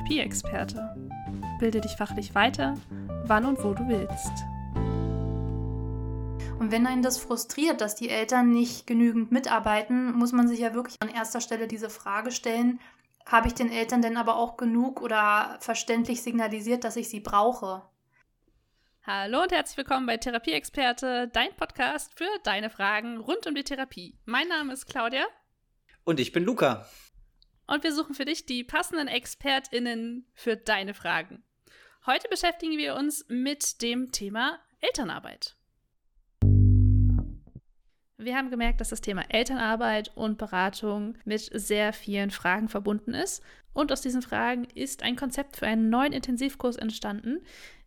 Therapieexperte. Bilde dich fachlich weiter, wann und wo du willst. Und wenn einen das frustriert, dass die Eltern nicht genügend mitarbeiten, muss man sich ja wirklich an erster Stelle diese Frage stellen, habe ich den Eltern denn aber auch genug oder verständlich signalisiert, dass ich sie brauche? Hallo und herzlich willkommen bei Therapieexperte, dein Podcast für deine Fragen rund um die Therapie. Mein Name ist Claudia. Und ich bin Luca. Und wir suchen für dich die passenden ExpertInnen für deine Fragen. Heute beschäftigen wir uns mit dem Thema Elternarbeit. Wir haben gemerkt, dass das Thema Elternarbeit und Beratung mit sehr vielen Fragen verbunden ist. Und aus diesen Fragen ist ein Konzept für einen neuen Intensivkurs entstanden,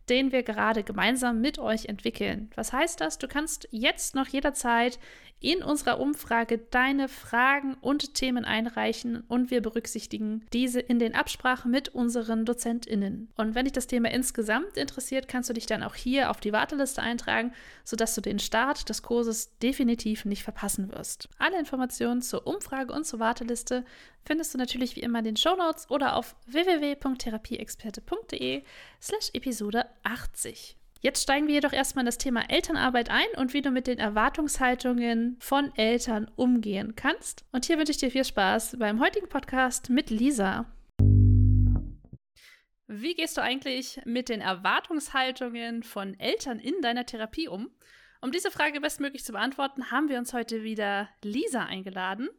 den wir gerade gemeinsam mit euch entwickeln. Was heißt das? Du kannst jetzt noch jederzeit in unserer Umfrage deine Fragen und Themen einreichen und wir berücksichtigen diese in den Absprachen mit unseren DozentInnen. Und wenn dich das Thema insgesamt interessiert, kannst du dich dann auch hier auf die Warteliste eintragen, sodass du den Start des Kurses definitiv nicht verpassen wirst. Alle Informationen zur Umfrage und zur Warteliste findest du natürlich wie immer in den Shownotes oder auf www.therapieexperte.de slash Episode 80. Jetzt steigen wir jedoch erstmal in das Thema Elternarbeit ein und wie du mit den Erwartungshaltungen von Eltern umgehen kannst. Und hier wünsche ich dir viel Spaß beim heutigen Podcast mit Lisa. Wie gehst du eigentlich mit den Erwartungshaltungen von Eltern in deiner Therapie um? Um diese Frage bestmöglich zu beantworten, haben wir uns heute wieder Lisa eingeladen.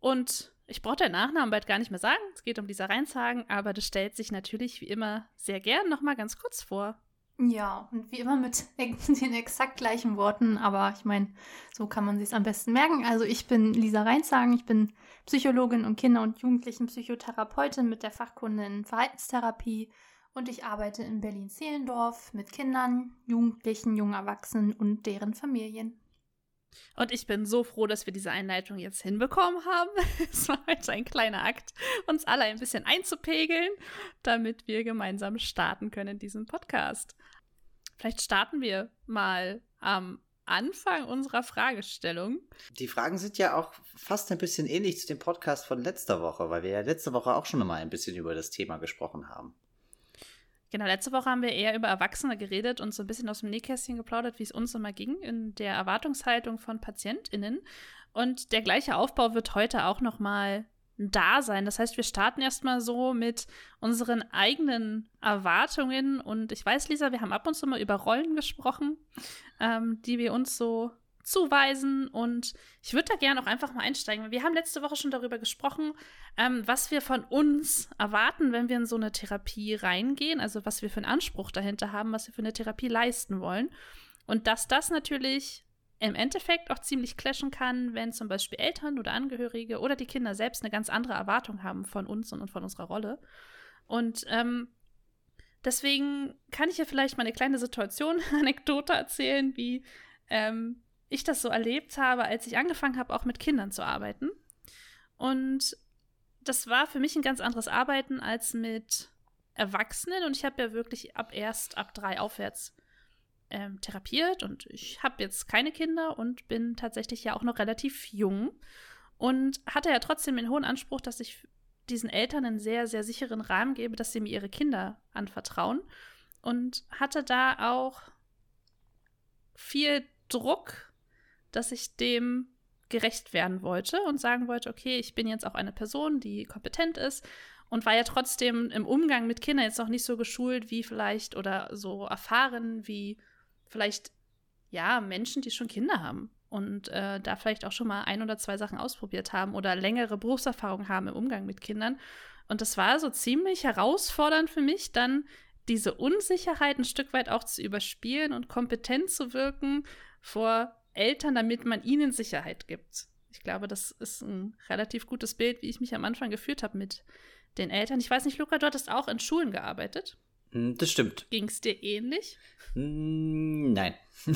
Und ich brauche deinen Nachnamen bald gar nicht mehr sagen. Es geht um Lisa Reinshagen, aber das stellt sich natürlich wie immer sehr gern nochmal ganz kurz vor. Ja, und wie immer mit den exakt gleichen Worten, aber ich meine, so kann man sich am besten merken. Also ich bin Lisa Reinshagen, ich bin Psychologin und Kinder- und Jugendlichenpsychotherapeutin mit der Fachkunde in Verhaltenstherapie und ich arbeite in Berlin-Zehlendorf mit Kindern, Jugendlichen, jungen Erwachsenen und deren Familien. Und ich bin so froh, dass wir diese Einleitung jetzt hinbekommen haben. es war heute ein kleiner Akt, uns alle ein bisschen einzupegeln, damit wir gemeinsam starten können in diesem Podcast. Vielleicht starten wir mal am Anfang unserer Fragestellung. Die Fragen sind ja auch fast ein bisschen ähnlich zu dem Podcast von letzter Woche, weil wir ja letzte Woche auch schon mal ein bisschen über das Thema gesprochen haben. Genau, letzte Woche haben wir eher über Erwachsene geredet und so ein bisschen aus dem Nähkästchen geplaudert, wie es uns immer ging in der Erwartungshaltung von PatientInnen. Und der gleiche Aufbau wird heute auch nochmal da sein. Das heißt, wir starten erstmal so mit unseren eigenen Erwartungen. Und ich weiß, Lisa, wir haben ab und zu mal über Rollen gesprochen, ähm, die wir uns so zuweisen. Und ich würde da gerne auch einfach mal einsteigen. Wir haben letzte Woche schon darüber gesprochen, ähm, was wir von uns erwarten, wenn wir in so eine Therapie reingehen. Also was wir für einen Anspruch dahinter haben, was wir für eine Therapie leisten wollen. Und dass das natürlich im Endeffekt auch ziemlich clashen kann, wenn zum Beispiel Eltern oder Angehörige oder die Kinder selbst eine ganz andere Erwartung haben von uns und von unserer Rolle. Und ähm, deswegen kann ich ja vielleicht mal eine kleine Situation, Anekdote erzählen, wie ähm, ich das so erlebt habe, als ich angefangen habe, auch mit Kindern zu arbeiten. Und das war für mich ein ganz anderes Arbeiten als mit Erwachsenen. Und ich habe ja wirklich ab erst ab drei aufwärts ähm, therapiert. Und ich habe jetzt keine Kinder und bin tatsächlich ja auch noch relativ jung. Und hatte ja trotzdem den hohen Anspruch, dass ich diesen Eltern einen sehr, sehr sicheren Rahmen gebe, dass sie mir ihre Kinder anvertrauen. Und hatte da auch viel Druck dass ich dem gerecht werden wollte und sagen wollte, okay, ich bin jetzt auch eine Person, die kompetent ist und war ja trotzdem im Umgang mit Kindern jetzt noch nicht so geschult wie vielleicht oder so erfahren wie vielleicht ja Menschen, die schon Kinder haben und äh, da vielleicht auch schon mal ein oder zwei Sachen ausprobiert haben oder längere Berufserfahrung haben im Umgang mit Kindern. Und das war so ziemlich herausfordernd für mich, dann diese Unsicherheit ein Stück weit auch zu überspielen und kompetent zu wirken vor Eltern, damit man ihnen Sicherheit gibt. Ich glaube, das ist ein relativ gutes Bild, wie ich mich am Anfang geführt habe mit den Eltern. Ich weiß nicht, Luca, du hattest auch in Schulen gearbeitet. Hm, das stimmt. Ging es dir ähnlich? Hm, nein.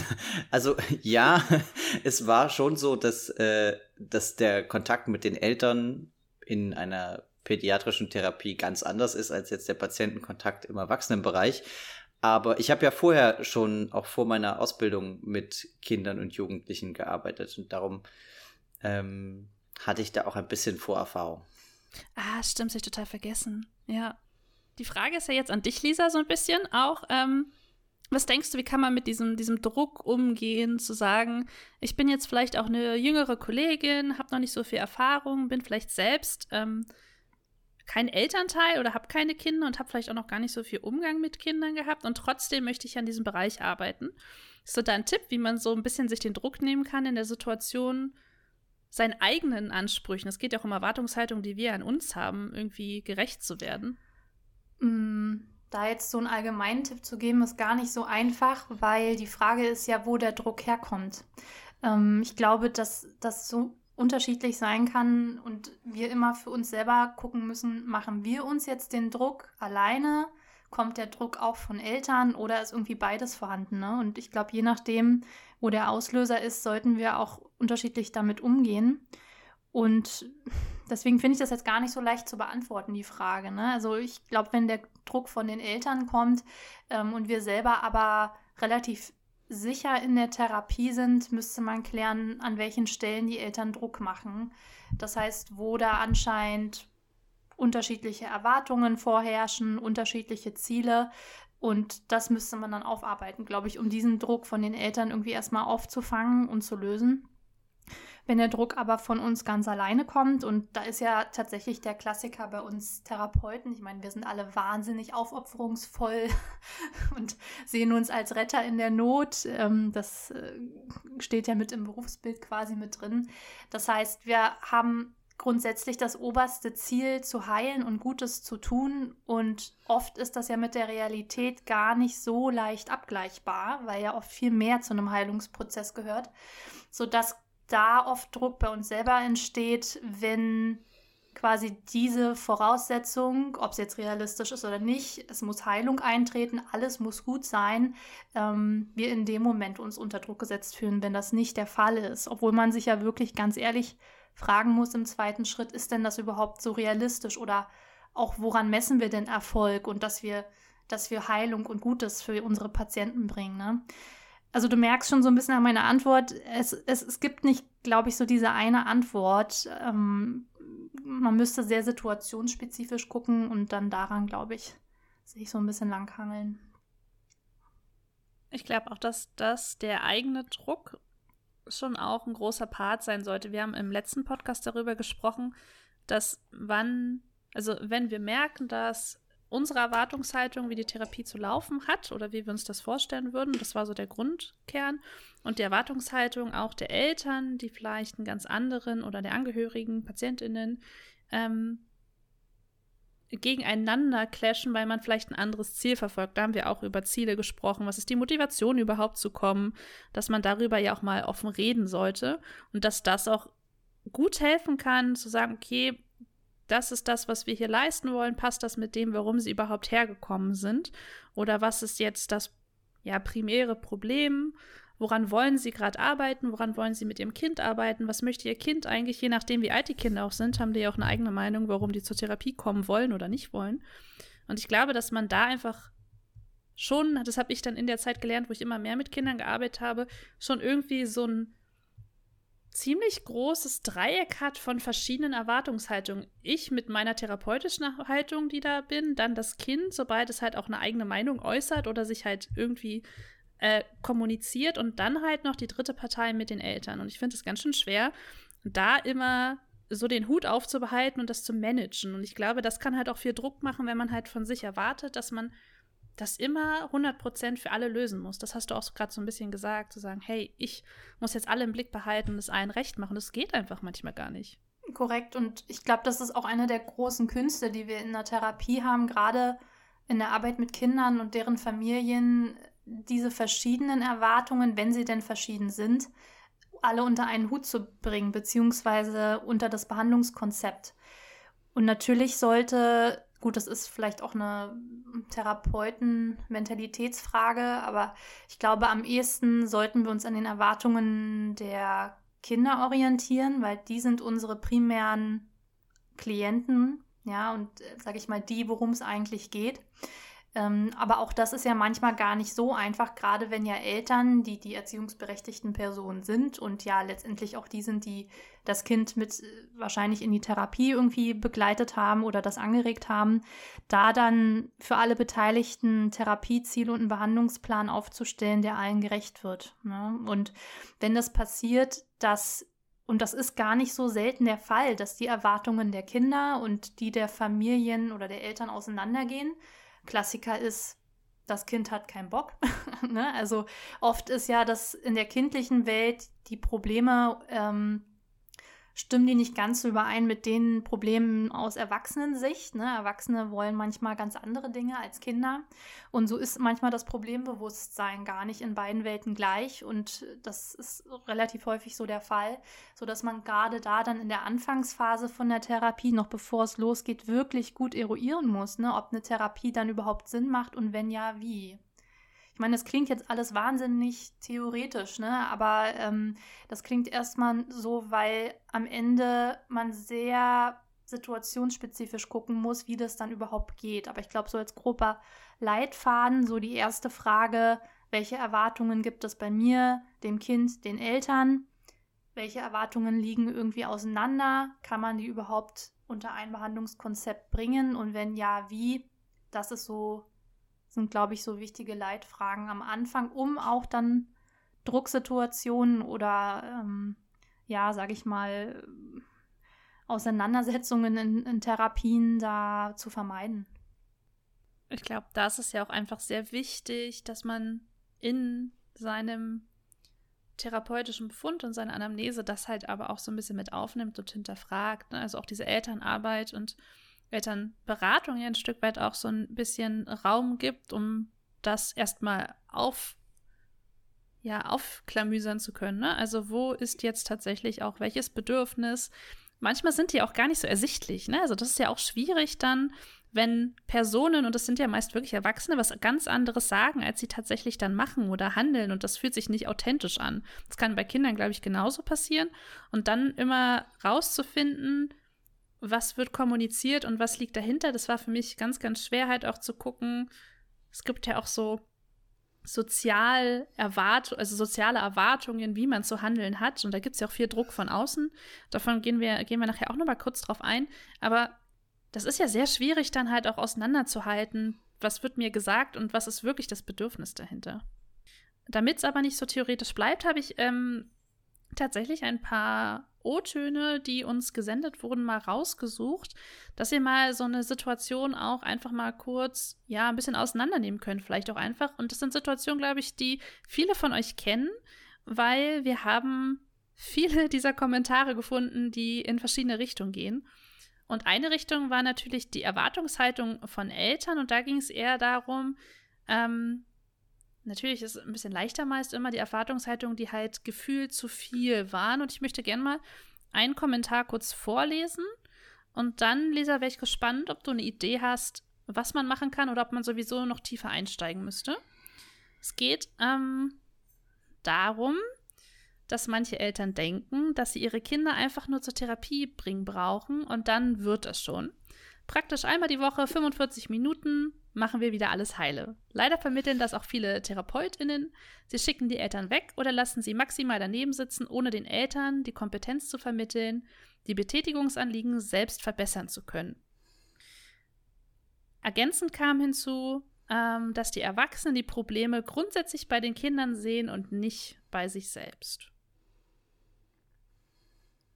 Also ja, es war schon so, dass, äh, dass der Kontakt mit den Eltern in einer pädiatrischen Therapie ganz anders ist als jetzt der Patientenkontakt im Erwachsenenbereich. Aber ich habe ja vorher schon, auch vor meiner Ausbildung, mit Kindern und Jugendlichen gearbeitet und darum ähm, hatte ich da auch ein bisschen Vorerfahrung. Ah, stimmt, sich total vergessen. Ja. Die Frage ist ja jetzt an dich, Lisa, so ein bisschen auch. Ähm, was denkst du, wie kann man mit diesem, diesem Druck umgehen, zu sagen, ich bin jetzt vielleicht auch eine jüngere Kollegin, habe noch nicht so viel Erfahrung, bin vielleicht selbst ähm, kein Elternteil oder habe keine Kinder und habe vielleicht auch noch gar nicht so viel Umgang mit Kindern gehabt und trotzdem möchte ich an diesem Bereich arbeiten. Ist so dein Tipp, wie man so ein bisschen sich den Druck nehmen kann in der Situation, seinen eigenen Ansprüchen, es geht ja auch um Erwartungshaltung, die wir an uns haben, irgendwie gerecht zu werden? Mm, da jetzt so einen allgemeinen Tipp zu geben, ist gar nicht so einfach, weil die Frage ist ja, wo der Druck herkommt. Ähm, ich glaube, dass das so unterschiedlich sein kann und wir immer für uns selber gucken müssen, machen wir uns jetzt den Druck alleine? Kommt der Druck auch von Eltern oder ist irgendwie beides vorhanden? Ne? Und ich glaube, je nachdem, wo der Auslöser ist, sollten wir auch unterschiedlich damit umgehen. Und deswegen finde ich das jetzt gar nicht so leicht zu beantworten, die Frage. Ne? Also ich glaube, wenn der Druck von den Eltern kommt ähm, und wir selber aber relativ sicher in der Therapie sind, müsste man klären, an welchen Stellen die Eltern Druck machen. Das heißt, wo da anscheinend unterschiedliche Erwartungen vorherrschen, unterschiedliche Ziele. Und das müsste man dann aufarbeiten, glaube ich, um diesen Druck von den Eltern irgendwie erstmal aufzufangen und zu lösen. Wenn der Druck aber von uns ganz alleine kommt, und da ist ja tatsächlich der Klassiker bei uns Therapeuten, ich meine, wir sind alle wahnsinnig aufopferungsvoll und sehen uns als Retter in der Not. Ähm, das äh, steht ja mit im Berufsbild quasi mit drin. Das heißt, wir haben grundsätzlich das oberste Ziel zu heilen und Gutes zu tun. Und oft ist das ja mit der Realität gar nicht so leicht abgleichbar, weil ja oft viel mehr zu einem Heilungsprozess gehört, sodass da oft Druck bei uns selber entsteht, wenn quasi diese Voraussetzung, ob es jetzt realistisch ist oder nicht, es muss Heilung eintreten, alles muss gut sein, ähm, wir in dem Moment uns unter Druck gesetzt fühlen, wenn das nicht der Fall ist. Obwohl man sich ja wirklich ganz ehrlich fragen muss im zweiten Schritt, ist denn das überhaupt so realistisch oder auch woran messen wir denn Erfolg und dass wir, dass wir Heilung und Gutes für unsere Patienten bringen. Ne? Also du merkst schon so ein bisschen an meiner Antwort, es, es, es gibt nicht, glaube ich, so diese eine Antwort. Ähm, man müsste sehr situationsspezifisch gucken und dann daran, glaube ich, sich so ein bisschen langhangeln. Ich glaube auch, dass das der eigene Druck schon auch ein großer Part sein sollte. Wir haben im letzten Podcast darüber gesprochen, dass wann, also wenn wir merken, dass unsere Erwartungshaltung, wie die Therapie zu laufen hat oder wie wir uns das vorstellen würden, das war so der Grundkern. Und die Erwartungshaltung auch der Eltern, die vielleicht einen ganz anderen oder der Angehörigen, PatientInnen, ähm, gegeneinander clashen, weil man vielleicht ein anderes Ziel verfolgt. Da haben wir auch über Ziele gesprochen. Was ist die Motivation überhaupt zu kommen? Dass man darüber ja auch mal offen reden sollte und dass das auch gut helfen kann, zu sagen, okay, das ist das, was wir hier leisten wollen. Passt das mit dem, warum sie überhaupt hergekommen sind? Oder was ist jetzt das ja, primäre Problem? Woran wollen Sie gerade arbeiten? Woran wollen Sie mit Ihrem Kind arbeiten? Was möchte Ihr Kind eigentlich? Je nachdem, wie alt die Kinder auch sind, haben die ja auch eine eigene Meinung, warum die zur Therapie kommen wollen oder nicht wollen. Und ich glaube, dass man da einfach schon, das habe ich dann in der Zeit gelernt, wo ich immer mehr mit Kindern gearbeitet habe, schon irgendwie so ein ziemlich großes Dreieck hat von verschiedenen Erwartungshaltungen. Ich mit meiner therapeutischen Haltung, die da bin, dann das Kind, sobald es halt auch eine eigene Meinung äußert oder sich halt irgendwie äh, kommuniziert und dann halt noch die dritte Partei mit den Eltern. Und ich finde es ganz schön schwer, da immer so den Hut aufzubehalten und das zu managen. Und ich glaube, das kann halt auch viel Druck machen, wenn man halt von sich erwartet, dass man das immer 100% für alle lösen muss. Das hast du auch gerade so ein bisschen gesagt, zu sagen, hey, ich muss jetzt alle im Blick behalten und es allen recht machen. Das geht einfach manchmal gar nicht. Korrekt. Und ich glaube, das ist auch eine der großen Künste, die wir in der Therapie haben, gerade in der Arbeit mit Kindern und deren Familien, diese verschiedenen Erwartungen, wenn sie denn verschieden sind, alle unter einen Hut zu bringen, beziehungsweise unter das Behandlungskonzept. Und natürlich sollte, gut, das ist vielleicht auch eine Therapeuten-Mentalitätsfrage, aber ich glaube, am ehesten sollten wir uns an den Erwartungen der Kinder orientieren, weil die sind unsere primären Klienten, ja, und äh, sage ich mal, die, worum es eigentlich geht. Ähm, aber auch das ist ja manchmal gar nicht so einfach, gerade wenn ja Eltern, die die erziehungsberechtigten Personen sind und ja letztendlich auch die sind, die das Kind mit äh, wahrscheinlich in die Therapie irgendwie begleitet haben oder das angeregt haben, da dann für alle Beteiligten Therapieziele und einen Behandlungsplan aufzustellen, der allen gerecht wird. Ne? Und wenn das passiert, dass und das ist gar nicht so selten der Fall, dass die Erwartungen der Kinder und die der Familien oder der Eltern auseinandergehen. Klassiker ist, das Kind hat keinen Bock. ne? Also oft ist ja das in der kindlichen Welt die Probleme ähm, stimmen die nicht ganz so überein mit den Problemen aus Erwachsenensicht. Ne? Erwachsene wollen manchmal ganz andere Dinge als Kinder. Und so ist manchmal das Problembewusstsein gar nicht in beiden Welten gleich. Und das ist relativ häufig so der Fall, sodass man gerade da dann in der Anfangsphase von der Therapie, noch bevor es losgeht, wirklich gut eruieren muss, ne? ob eine Therapie dann überhaupt Sinn macht und wenn ja, wie. Ich meine, das klingt jetzt alles wahnsinnig theoretisch, ne? Aber ähm, das klingt erstmal so, weil am Ende man sehr situationsspezifisch gucken muss, wie das dann überhaupt geht. Aber ich glaube, so als grober Leitfaden, so die erste Frage, welche Erwartungen gibt es bei mir, dem Kind, den Eltern? Welche Erwartungen liegen irgendwie auseinander? Kann man die überhaupt unter ein Behandlungskonzept bringen? Und wenn ja, wie? Das ist so sind, glaube ich, so wichtige Leitfragen am Anfang, um auch dann Drucksituationen oder, ähm, ja, sage ich mal, Auseinandersetzungen in, in Therapien da zu vermeiden. Ich glaube, da ist ja auch einfach sehr wichtig, dass man in seinem therapeutischen Befund und seiner Anamnese das halt aber auch so ein bisschen mit aufnimmt und hinterfragt. Ne? Also auch diese Elternarbeit und Elternberatung ja ein Stück weit auch so ein bisschen Raum gibt, um das erstmal auf ja, aufklamüsern zu können. Ne? Also wo ist jetzt tatsächlich auch welches Bedürfnis? Manchmal sind die auch gar nicht so ersichtlich. Ne? Also das ist ja auch schwierig dann, wenn Personen, und das sind ja meist wirklich Erwachsene, was ganz anderes sagen, als sie tatsächlich dann machen oder handeln. Und das fühlt sich nicht authentisch an. Das kann bei Kindern, glaube ich, genauso passieren. Und dann immer rauszufinden, was wird kommuniziert und was liegt dahinter. Das war für mich ganz, ganz schwer halt auch zu gucken. Es gibt ja auch so sozial erwart also soziale Erwartungen, wie man zu handeln hat. Und da gibt es ja auch viel Druck von außen. Davon gehen wir, gehen wir nachher auch noch mal kurz drauf ein. Aber das ist ja sehr schwierig, dann halt auch auseinanderzuhalten, was wird mir gesagt und was ist wirklich das Bedürfnis dahinter. Damit es aber nicht so theoretisch bleibt, habe ich ähm, tatsächlich ein paar O-Töne, die uns gesendet wurden, mal rausgesucht, dass ihr mal so eine Situation auch einfach mal kurz, ja, ein bisschen auseinandernehmen könnt, vielleicht auch einfach. Und das sind Situationen, glaube ich, die viele von euch kennen, weil wir haben viele dieser Kommentare gefunden, die in verschiedene Richtungen gehen. Und eine Richtung war natürlich die Erwartungshaltung von Eltern und da ging es eher darum, ähm, Natürlich ist es ein bisschen leichter meist immer die Erwartungshaltung, die halt gefühlt zu viel waren. Und ich möchte gerne mal einen Kommentar kurz vorlesen. Und dann, Lisa, wäre ich gespannt, ob du eine Idee hast, was man machen kann oder ob man sowieso noch tiefer einsteigen müsste. Es geht ähm, darum, dass manche Eltern denken, dass sie ihre Kinder einfach nur zur Therapie bringen brauchen und dann wird es schon. Praktisch einmal die Woche 45 Minuten machen wir wieder alles heile. Leider vermitteln das auch viele TherapeutInnen. Sie schicken die Eltern weg oder lassen sie maximal daneben sitzen, ohne den Eltern die Kompetenz zu vermitteln, die Betätigungsanliegen selbst verbessern zu können. Ergänzend kam hinzu, ähm, dass die Erwachsenen die Probleme grundsätzlich bei den Kindern sehen und nicht bei sich selbst.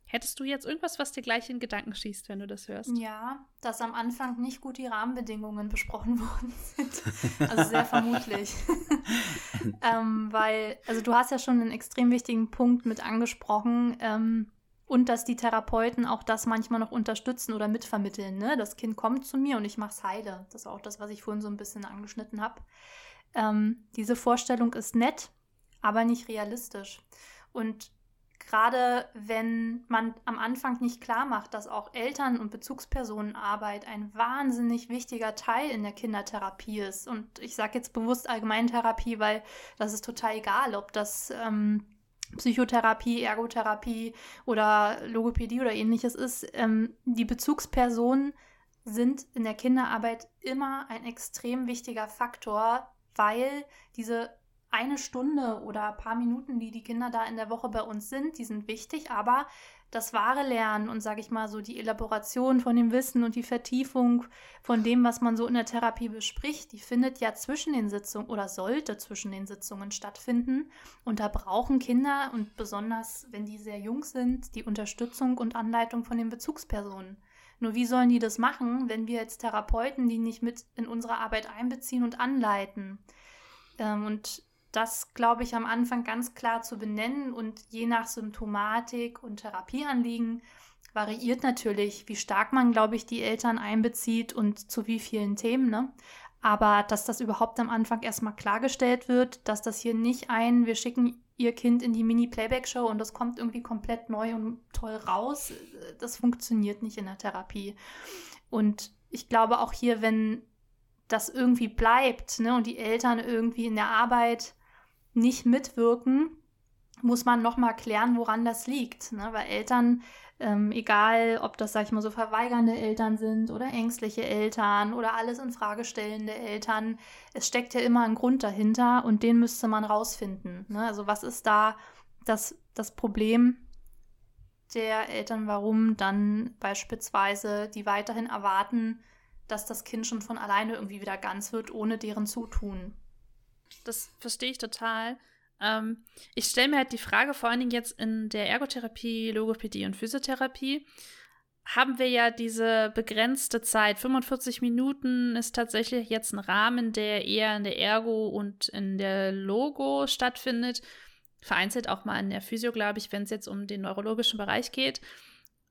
Hättest du jetzt irgendwas, was dir gleich in Gedanken schießt, wenn du das hörst? Ja, dass am Anfang nicht gut die Rahmenbedingungen besprochen worden sind. Also sehr vermutlich. ähm, weil, also du hast ja schon einen extrem wichtigen Punkt mit angesprochen. Ähm, und dass die Therapeuten auch das manchmal noch unterstützen oder mitvermitteln. Ne? Das Kind kommt zu mir und ich mache es heile. Das ist auch das, was ich vorhin so ein bisschen angeschnitten habe. Ähm, diese Vorstellung ist nett, aber nicht realistisch. Und gerade wenn man am Anfang nicht klar macht, dass auch Eltern- und Bezugspersonenarbeit ein wahnsinnig wichtiger Teil in der Kindertherapie ist. Und ich sage jetzt bewusst Allgemeintherapie, weil das ist total egal, ob das ähm, Psychotherapie, Ergotherapie oder Logopädie oder ähnliches ist. Ähm, die Bezugsperson sind in der Kinderarbeit immer ein extrem wichtiger Faktor, weil diese eine Stunde oder ein paar Minuten, die die Kinder da in der Woche bei uns sind, die sind wichtig, aber das wahre Lernen und sage ich mal so die Elaboration von dem Wissen und die Vertiefung von dem, was man so in der Therapie bespricht, die findet ja zwischen den Sitzungen oder sollte zwischen den Sitzungen stattfinden. Und da brauchen Kinder und besonders wenn die sehr jung sind, die Unterstützung und Anleitung von den Bezugspersonen. Nur wie sollen die das machen, wenn wir als Therapeuten die nicht mit in unsere Arbeit einbeziehen und anleiten? Ähm, und das, glaube ich, am Anfang ganz klar zu benennen und je nach Symptomatik und Therapieanliegen variiert natürlich, wie stark man, glaube ich, die Eltern einbezieht und zu wie vielen Themen. Ne? Aber dass das überhaupt am Anfang erstmal klargestellt wird, dass das hier nicht ein, wir schicken ihr Kind in die Mini-Playback-Show und das kommt irgendwie komplett neu und toll raus, das funktioniert nicht in der Therapie. Und ich glaube auch hier, wenn das irgendwie bleibt ne, und die Eltern irgendwie in der Arbeit nicht mitwirken, muss man nochmal klären, woran das liegt. Ne? Weil Eltern, ähm, egal ob das, sag ich mal, so verweigernde Eltern sind oder ängstliche Eltern oder alles in Frage stellende Eltern, es steckt ja immer ein Grund dahinter und den müsste man rausfinden. Ne? Also was ist da das, das Problem der Eltern, warum dann beispielsweise die weiterhin erwarten, dass das Kind schon von alleine irgendwie wieder ganz wird, ohne deren Zutun. Das verstehe ich total. Ähm, ich stelle mir halt die Frage, vor allen Dingen jetzt in der Ergotherapie, Logopädie und Physiotherapie, haben wir ja diese begrenzte Zeit. 45 Minuten ist tatsächlich jetzt ein Rahmen, der eher in der Ergo und in der Logo stattfindet. Vereinzelt auch mal in der Physio, glaube ich, wenn es jetzt um den neurologischen Bereich geht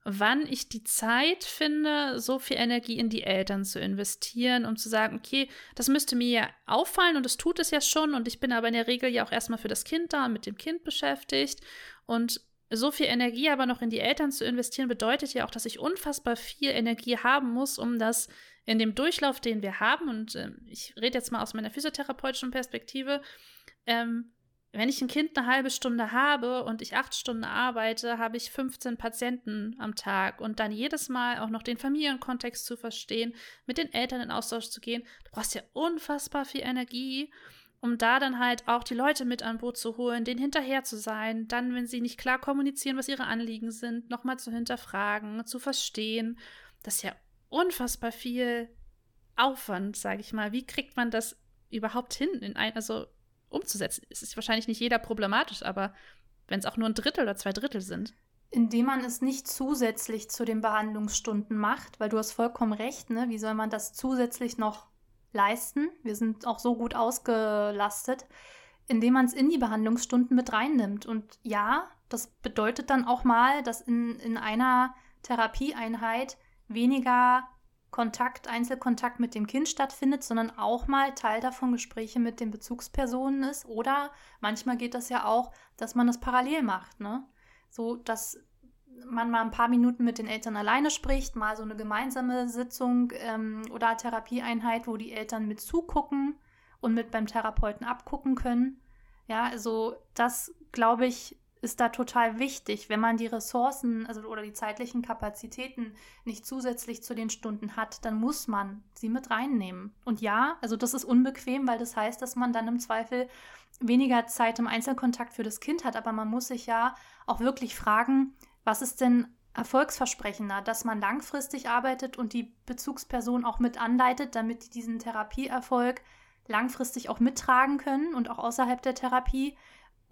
wann ich die Zeit finde, so viel Energie in die Eltern zu investieren, um zu sagen, okay, das müsste mir ja auffallen und es tut es ja schon und ich bin aber in der Regel ja auch erstmal für das Kind da und mit dem Kind beschäftigt. Und so viel Energie aber noch in die Eltern zu investieren, bedeutet ja auch, dass ich unfassbar viel Energie haben muss, um das in dem Durchlauf, den wir haben, und äh, ich rede jetzt mal aus meiner physiotherapeutischen Perspektive, ähm, wenn ich ein Kind eine halbe Stunde habe und ich acht Stunden arbeite, habe ich 15 Patienten am Tag und dann jedes Mal auch noch den Familienkontext zu verstehen, mit den Eltern in Austausch zu gehen. Du brauchst ja unfassbar viel Energie, um da dann halt auch die Leute mit an Boot zu holen, denen hinterher zu sein, dann, wenn sie nicht klar kommunizieren, was ihre Anliegen sind, nochmal zu hinterfragen, zu verstehen. Das ist ja unfassbar viel Aufwand, sage ich mal. Wie kriegt man das überhaupt hin in ein, also umzusetzen. Es ist wahrscheinlich nicht jeder problematisch, aber wenn es auch nur ein Drittel oder zwei Drittel sind. Indem man es nicht zusätzlich zu den Behandlungsstunden macht, weil du hast vollkommen recht, ne? Wie soll man das zusätzlich noch leisten? Wir sind auch so gut ausgelastet, indem man es in die Behandlungsstunden mit reinnimmt. Und ja, das bedeutet dann auch mal, dass in, in einer Therapieeinheit weniger Kontakt, Einzelkontakt mit dem Kind stattfindet, sondern auch mal Teil davon Gespräche mit den Bezugspersonen ist. Oder manchmal geht das ja auch, dass man das parallel macht, ne? So, dass man mal ein paar Minuten mit den Eltern alleine spricht, mal so eine gemeinsame Sitzung ähm, oder Therapieeinheit, wo die Eltern mit zugucken und mit beim Therapeuten abgucken können. Ja, also das, glaube ich, ist da total wichtig, wenn man die Ressourcen also, oder die zeitlichen Kapazitäten nicht zusätzlich zu den Stunden hat, dann muss man sie mit reinnehmen. Und ja, also das ist unbequem, weil das heißt, dass man dann im Zweifel weniger Zeit im Einzelkontakt für das Kind hat, aber man muss sich ja auch wirklich fragen, was ist denn erfolgsversprechender, dass man langfristig arbeitet und die Bezugsperson auch mit anleitet, damit die diesen Therapieerfolg langfristig auch mittragen können und auch außerhalb der Therapie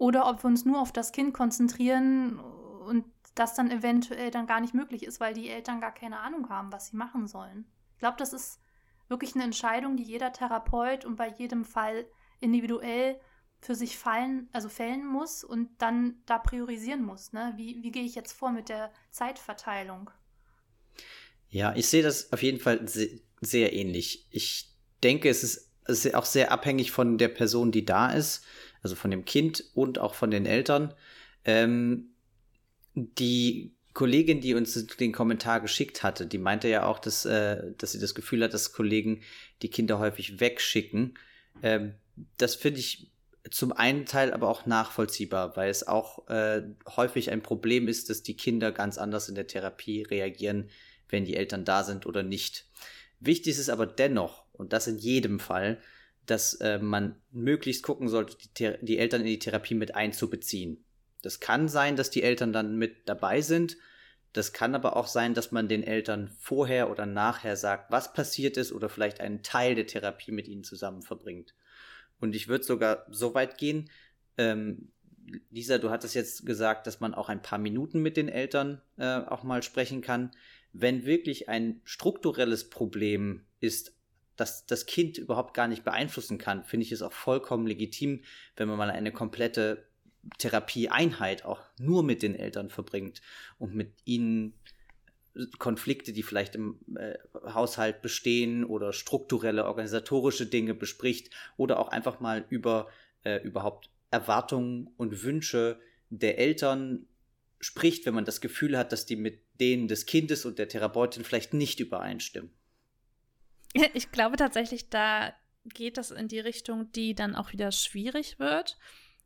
oder ob wir uns nur auf das Kind konzentrieren und das dann eventuell dann gar nicht möglich ist, weil die Eltern gar keine Ahnung haben, was sie machen sollen. Ich glaube, das ist wirklich eine Entscheidung, die jeder Therapeut und bei jedem Fall individuell für sich fallen, also fällen muss und dann da priorisieren muss. Ne? Wie, wie gehe ich jetzt vor mit der Zeitverteilung? Ja, ich sehe das auf jeden Fall sehr, sehr ähnlich. Ich denke, es ist auch sehr abhängig von der Person, die da ist also von dem Kind und auch von den Eltern. Ähm, die Kollegin, die uns den Kommentar geschickt hatte, die meinte ja auch, dass, äh, dass sie das Gefühl hat, dass Kollegen die Kinder häufig wegschicken. Ähm, das finde ich zum einen Teil aber auch nachvollziehbar, weil es auch äh, häufig ein Problem ist, dass die Kinder ganz anders in der Therapie reagieren, wenn die Eltern da sind oder nicht. Wichtig ist es aber dennoch, und das in jedem Fall, dass äh, man möglichst gucken sollte, die, die Eltern in die Therapie mit einzubeziehen. Das kann sein, dass die Eltern dann mit dabei sind. Das kann aber auch sein, dass man den Eltern vorher oder nachher sagt, was passiert ist oder vielleicht einen Teil der Therapie mit ihnen zusammen verbringt. Und ich würde sogar so weit gehen, ähm, Lisa, du hattest jetzt gesagt, dass man auch ein paar Minuten mit den Eltern äh, auch mal sprechen kann. Wenn wirklich ein strukturelles Problem ist, das das Kind überhaupt gar nicht beeinflussen kann, finde ich es auch vollkommen legitim, wenn man mal eine komplette Therapieeinheit auch nur mit den Eltern verbringt und mit ihnen Konflikte, die vielleicht im äh, Haushalt bestehen oder strukturelle organisatorische Dinge bespricht oder auch einfach mal über äh, überhaupt Erwartungen und Wünsche der Eltern spricht, wenn man das Gefühl hat, dass die mit denen des Kindes und der Therapeutin vielleicht nicht übereinstimmen. Ich glaube tatsächlich, da geht das in die Richtung, die dann auch wieder schwierig wird.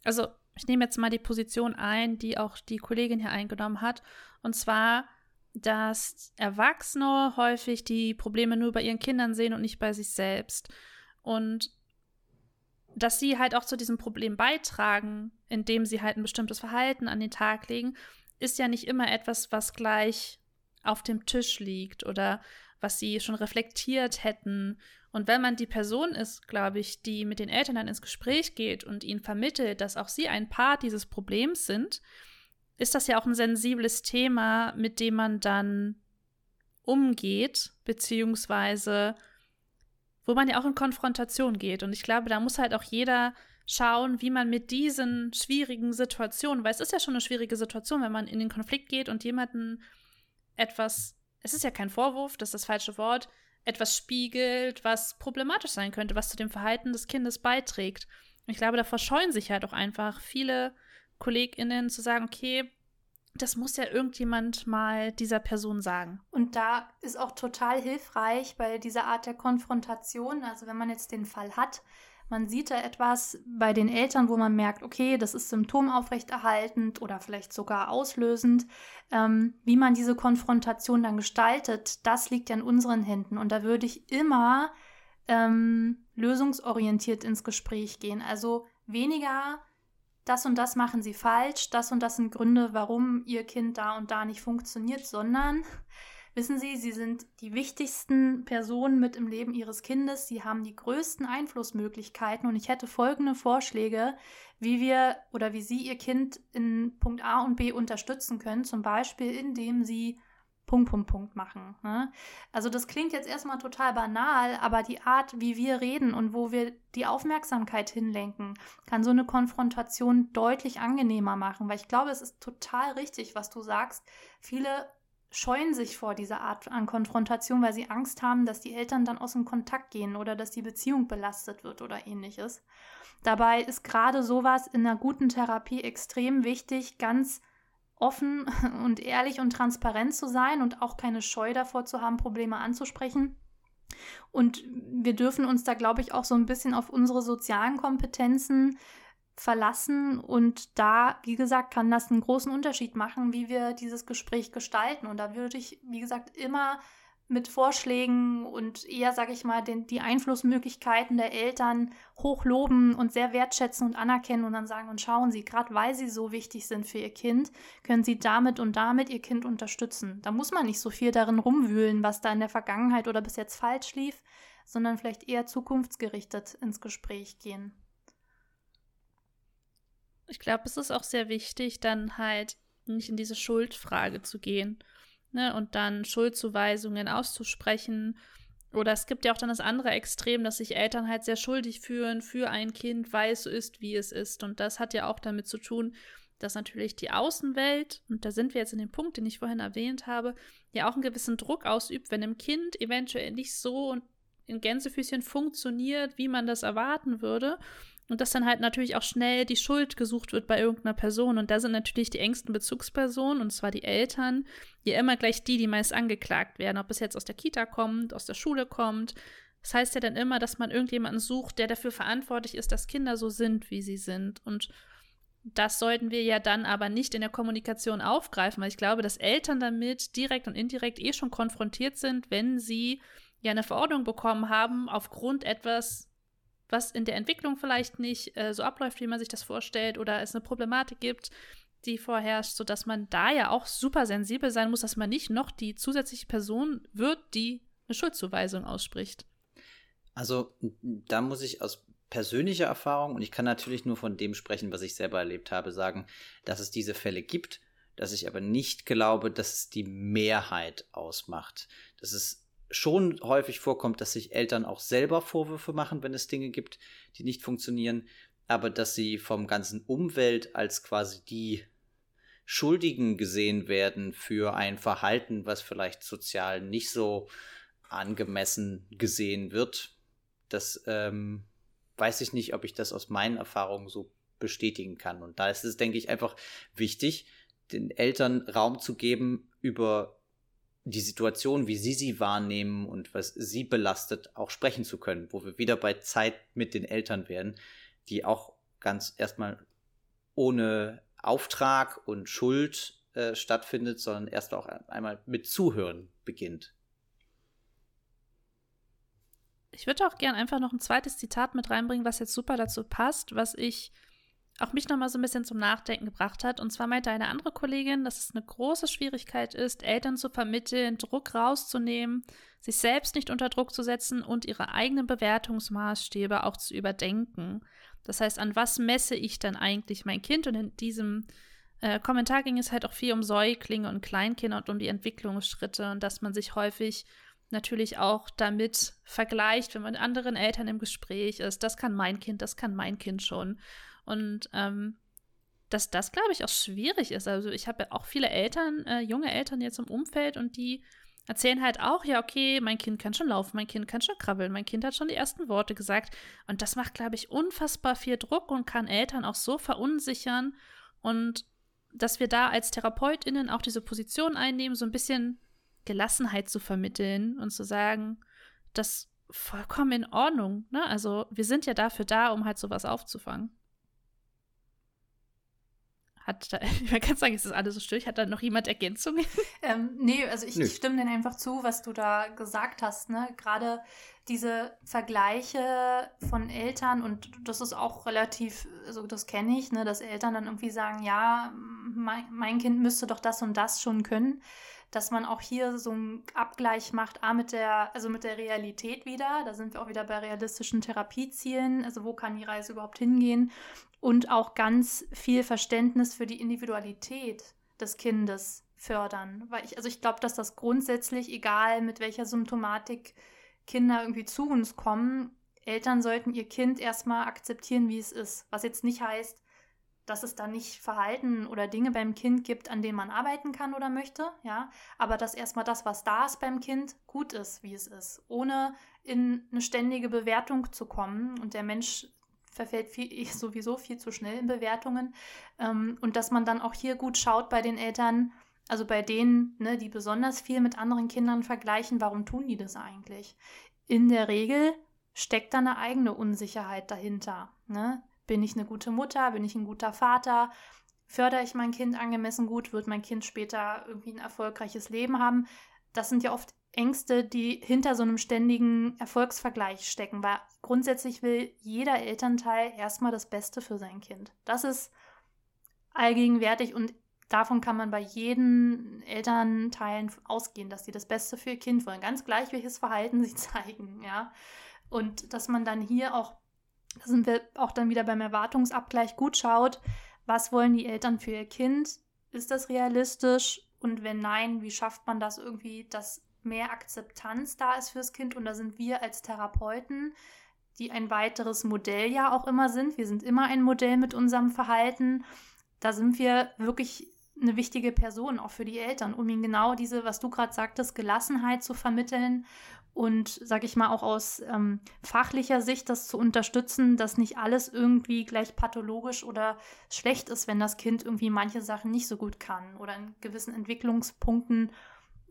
Also ich nehme jetzt mal die Position ein, die auch die Kollegin hier eingenommen hat. Und zwar, dass Erwachsene häufig die Probleme nur bei ihren Kindern sehen und nicht bei sich selbst. Und dass sie halt auch zu diesem Problem beitragen, indem sie halt ein bestimmtes Verhalten an den Tag legen, ist ja nicht immer etwas, was gleich auf dem Tisch liegt oder was sie schon reflektiert hätten. Und wenn man die Person ist, glaube ich, die mit den Eltern dann ins Gespräch geht und ihnen vermittelt, dass auch sie ein Part dieses Problems sind, ist das ja auch ein sensibles Thema, mit dem man dann umgeht, beziehungsweise wo man ja auch in Konfrontation geht. Und ich glaube, da muss halt auch jeder schauen, wie man mit diesen schwierigen Situationen, weil es ist ja schon eine schwierige Situation, wenn man in den Konflikt geht und jemanden etwas es ist ja kein Vorwurf, das ist das falsche Wort, etwas spiegelt, was problematisch sein könnte, was zu dem Verhalten des Kindes beiträgt. Und ich glaube, da verscheuen sich halt auch einfach viele KollegInnen zu sagen, okay, das muss ja irgendjemand mal dieser Person sagen. Und da ist auch total hilfreich bei dieser Art der Konfrontation, also wenn man jetzt den Fall hat, man sieht da etwas bei den Eltern, wo man merkt, okay, das ist symptomaufrechterhaltend oder vielleicht sogar auslösend. Ähm, wie man diese Konfrontation dann gestaltet, das liegt ja in unseren Händen. Und da würde ich immer ähm, lösungsorientiert ins Gespräch gehen. Also weniger das und das machen sie falsch, das und das sind Gründe, warum ihr Kind da und da nicht funktioniert, sondern Wissen Sie, Sie sind die wichtigsten Personen mit im Leben Ihres Kindes. Sie haben die größten Einflussmöglichkeiten und ich hätte folgende Vorschläge, wie wir oder wie Sie Ihr Kind in Punkt A und B unterstützen können. Zum Beispiel, indem Sie Punkt, Punkt, Punkt machen. Ne? Also das klingt jetzt erstmal total banal, aber die Art, wie wir reden und wo wir die Aufmerksamkeit hinlenken, kann so eine Konfrontation deutlich angenehmer machen, weil ich glaube, es ist total richtig, was du sagst. Viele scheuen sich vor dieser Art an Konfrontation, weil sie Angst haben, dass die Eltern dann aus dem Kontakt gehen oder dass die Beziehung belastet wird oder ähnliches. Dabei ist gerade sowas in einer guten Therapie extrem wichtig, ganz offen und ehrlich und transparent zu sein und auch keine Scheu davor zu haben, Probleme anzusprechen. Und wir dürfen uns da, glaube ich, auch so ein bisschen auf unsere sozialen Kompetenzen verlassen und da, wie gesagt, kann das einen großen Unterschied machen, wie wir dieses Gespräch gestalten. Und da würde ich, wie gesagt, immer mit Vorschlägen und eher, sage ich mal, den, die Einflussmöglichkeiten der Eltern hochloben und sehr wertschätzen und anerkennen und dann sagen, und schauen Sie, gerade weil Sie so wichtig sind für Ihr Kind, können Sie damit und damit Ihr Kind unterstützen. Da muss man nicht so viel darin rumwühlen, was da in der Vergangenheit oder bis jetzt falsch lief, sondern vielleicht eher zukunftsgerichtet ins Gespräch gehen ich glaube, es ist auch sehr wichtig, dann halt nicht in diese Schuldfrage zu gehen ne, und dann Schuldzuweisungen auszusprechen. Oder es gibt ja auch dann das andere Extrem, dass sich Eltern halt sehr schuldig fühlen für ein Kind, weil es so ist, wie es ist. Und das hat ja auch damit zu tun, dass natürlich die Außenwelt, und da sind wir jetzt in dem Punkt, den ich vorhin erwähnt habe, ja auch einen gewissen Druck ausübt, wenn im Kind eventuell nicht so in Gänsefüßchen funktioniert, wie man das erwarten würde. Und dass dann halt natürlich auch schnell die Schuld gesucht wird bei irgendeiner Person. Und da sind natürlich die engsten Bezugspersonen, und zwar die Eltern, ja immer gleich die, die meist angeklagt werden. Ob es jetzt aus der Kita kommt, aus der Schule kommt. Das heißt ja dann immer, dass man irgendjemanden sucht, der dafür verantwortlich ist, dass Kinder so sind, wie sie sind. Und das sollten wir ja dann aber nicht in der Kommunikation aufgreifen, weil ich glaube, dass Eltern damit direkt und indirekt eh schon konfrontiert sind, wenn sie ja eine Verordnung bekommen haben aufgrund etwas, was in der Entwicklung vielleicht nicht äh, so abläuft, wie man sich das vorstellt, oder es eine Problematik gibt, die vorherrscht, sodass man da ja auch super sensibel sein muss, dass man nicht noch die zusätzliche Person wird, die eine Schuldzuweisung ausspricht. Also da muss ich aus persönlicher Erfahrung, und ich kann natürlich nur von dem sprechen, was ich selber erlebt habe, sagen, dass es diese Fälle gibt, dass ich aber nicht glaube, dass es die Mehrheit ausmacht. Dass es schon häufig vorkommt, dass sich Eltern auch selber Vorwürfe machen, wenn es Dinge gibt, die nicht funktionieren, aber dass sie vom ganzen Umwelt als quasi die Schuldigen gesehen werden für ein Verhalten, was vielleicht sozial nicht so angemessen gesehen wird. Das ähm, weiß ich nicht, ob ich das aus meinen Erfahrungen so bestätigen kann. Und da ist es, denke ich, einfach wichtig, den Eltern Raum zu geben, über die Situation, wie sie sie wahrnehmen und was sie belastet, auch sprechen zu können, wo wir wieder bei Zeit mit den Eltern werden, die auch ganz erstmal ohne Auftrag und Schuld äh, stattfindet, sondern erst auch einmal mit Zuhören beginnt. Ich würde auch gern einfach noch ein zweites Zitat mit reinbringen, was jetzt super dazu passt, was ich auch mich nochmal so ein bisschen zum Nachdenken gebracht hat. Und zwar meinte eine andere Kollegin, dass es eine große Schwierigkeit ist, Eltern zu vermitteln, Druck rauszunehmen, sich selbst nicht unter Druck zu setzen und ihre eigenen Bewertungsmaßstäbe auch zu überdenken. Das heißt, an was messe ich dann eigentlich mein Kind? Und in diesem äh, Kommentar ging es halt auch viel um Säuglinge und Kleinkinder und um die Entwicklungsschritte und dass man sich häufig natürlich auch damit vergleicht, wenn man mit anderen Eltern im Gespräch ist. Das kann mein Kind, das kann mein Kind schon. Und ähm, dass das, glaube ich, auch schwierig ist. Also ich habe ja auch viele Eltern, äh, junge Eltern jetzt im Umfeld und die erzählen halt auch, ja, okay, mein Kind kann schon laufen, mein Kind kann schon krabbeln, mein Kind hat schon die ersten Worte gesagt. Und das macht, glaube ich, unfassbar viel Druck und kann Eltern auch so verunsichern. Und dass wir da als TherapeutInnen auch diese Position einnehmen, so ein bisschen Gelassenheit zu vermitteln und zu sagen, das vollkommen in Ordnung. Ne? Also wir sind ja dafür da, um halt sowas aufzufangen. Hat da, man kann sagen, ist das alles so still? Hat da noch jemand Ergänzungen? Ähm, nee, also ich, ich stimme dir einfach zu, was du da gesagt hast. Ne? Gerade diese Vergleiche von Eltern und das ist auch relativ, also das kenne ich, ne, dass Eltern dann irgendwie sagen, ja, mein, mein Kind müsste doch das und das schon können dass man auch hier so einen Abgleich macht, A, mit der, also mit der Realität wieder. Da sind wir auch wieder bei realistischen Therapiezielen. Also wo kann die Reise überhaupt hingehen? Und auch ganz viel Verständnis für die Individualität des Kindes fördern. Weil ich, also ich glaube, dass das grundsätzlich, egal mit welcher Symptomatik Kinder irgendwie zu uns kommen, Eltern sollten ihr Kind erstmal akzeptieren, wie es ist. Was jetzt nicht heißt, dass es da nicht Verhalten oder Dinge beim Kind gibt, an denen man arbeiten kann oder möchte, ja, aber dass erstmal das, was da ist beim Kind, gut ist, wie es ist, ohne in eine ständige Bewertung zu kommen und der Mensch verfällt viel, sowieso viel zu schnell in Bewertungen ähm, und dass man dann auch hier gut schaut bei den Eltern, also bei denen, ne, die besonders viel mit anderen Kindern vergleichen, warum tun die das eigentlich? In der Regel steckt da eine eigene Unsicherheit dahinter. Ne? Bin ich eine gute Mutter? Bin ich ein guter Vater? Fördere ich mein Kind angemessen gut? Wird mein Kind später irgendwie ein erfolgreiches Leben haben? Das sind ja oft Ängste, die hinter so einem ständigen Erfolgsvergleich stecken, weil grundsätzlich will jeder Elternteil erstmal das Beste für sein Kind. Das ist allgegenwärtig und davon kann man bei jedem Elternteilen ausgehen, dass sie das Beste für ihr Kind wollen, ganz gleich welches Verhalten sie zeigen, ja. Und dass man dann hier auch da sind wir auch dann wieder beim Erwartungsabgleich gut schaut, was wollen die Eltern für ihr Kind? Ist das realistisch? Und wenn nein, wie schafft man das irgendwie, dass mehr Akzeptanz da ist fürs Kind? Und da sind wir als Therapeuten, die ein weiteres Modell ja auch immer sind. Wir sind immer ein Modell mit unserem Verhalten. Da sind wir wirklich eine wichtige Person auch für die Eltern, um ihnen genau diese, was du gerade sagtest, Gelassenheit zu vermitteln und, sag ich mal, auch aus ähm, fachlicher Sicht das zu unterstützen, dass nicht alles irgendwie gleich pathologisch oder schlecht ist, wenn das Kind irgendwie manche Sachen nicht so gut kann oder in gewissen Entwicklungspunkten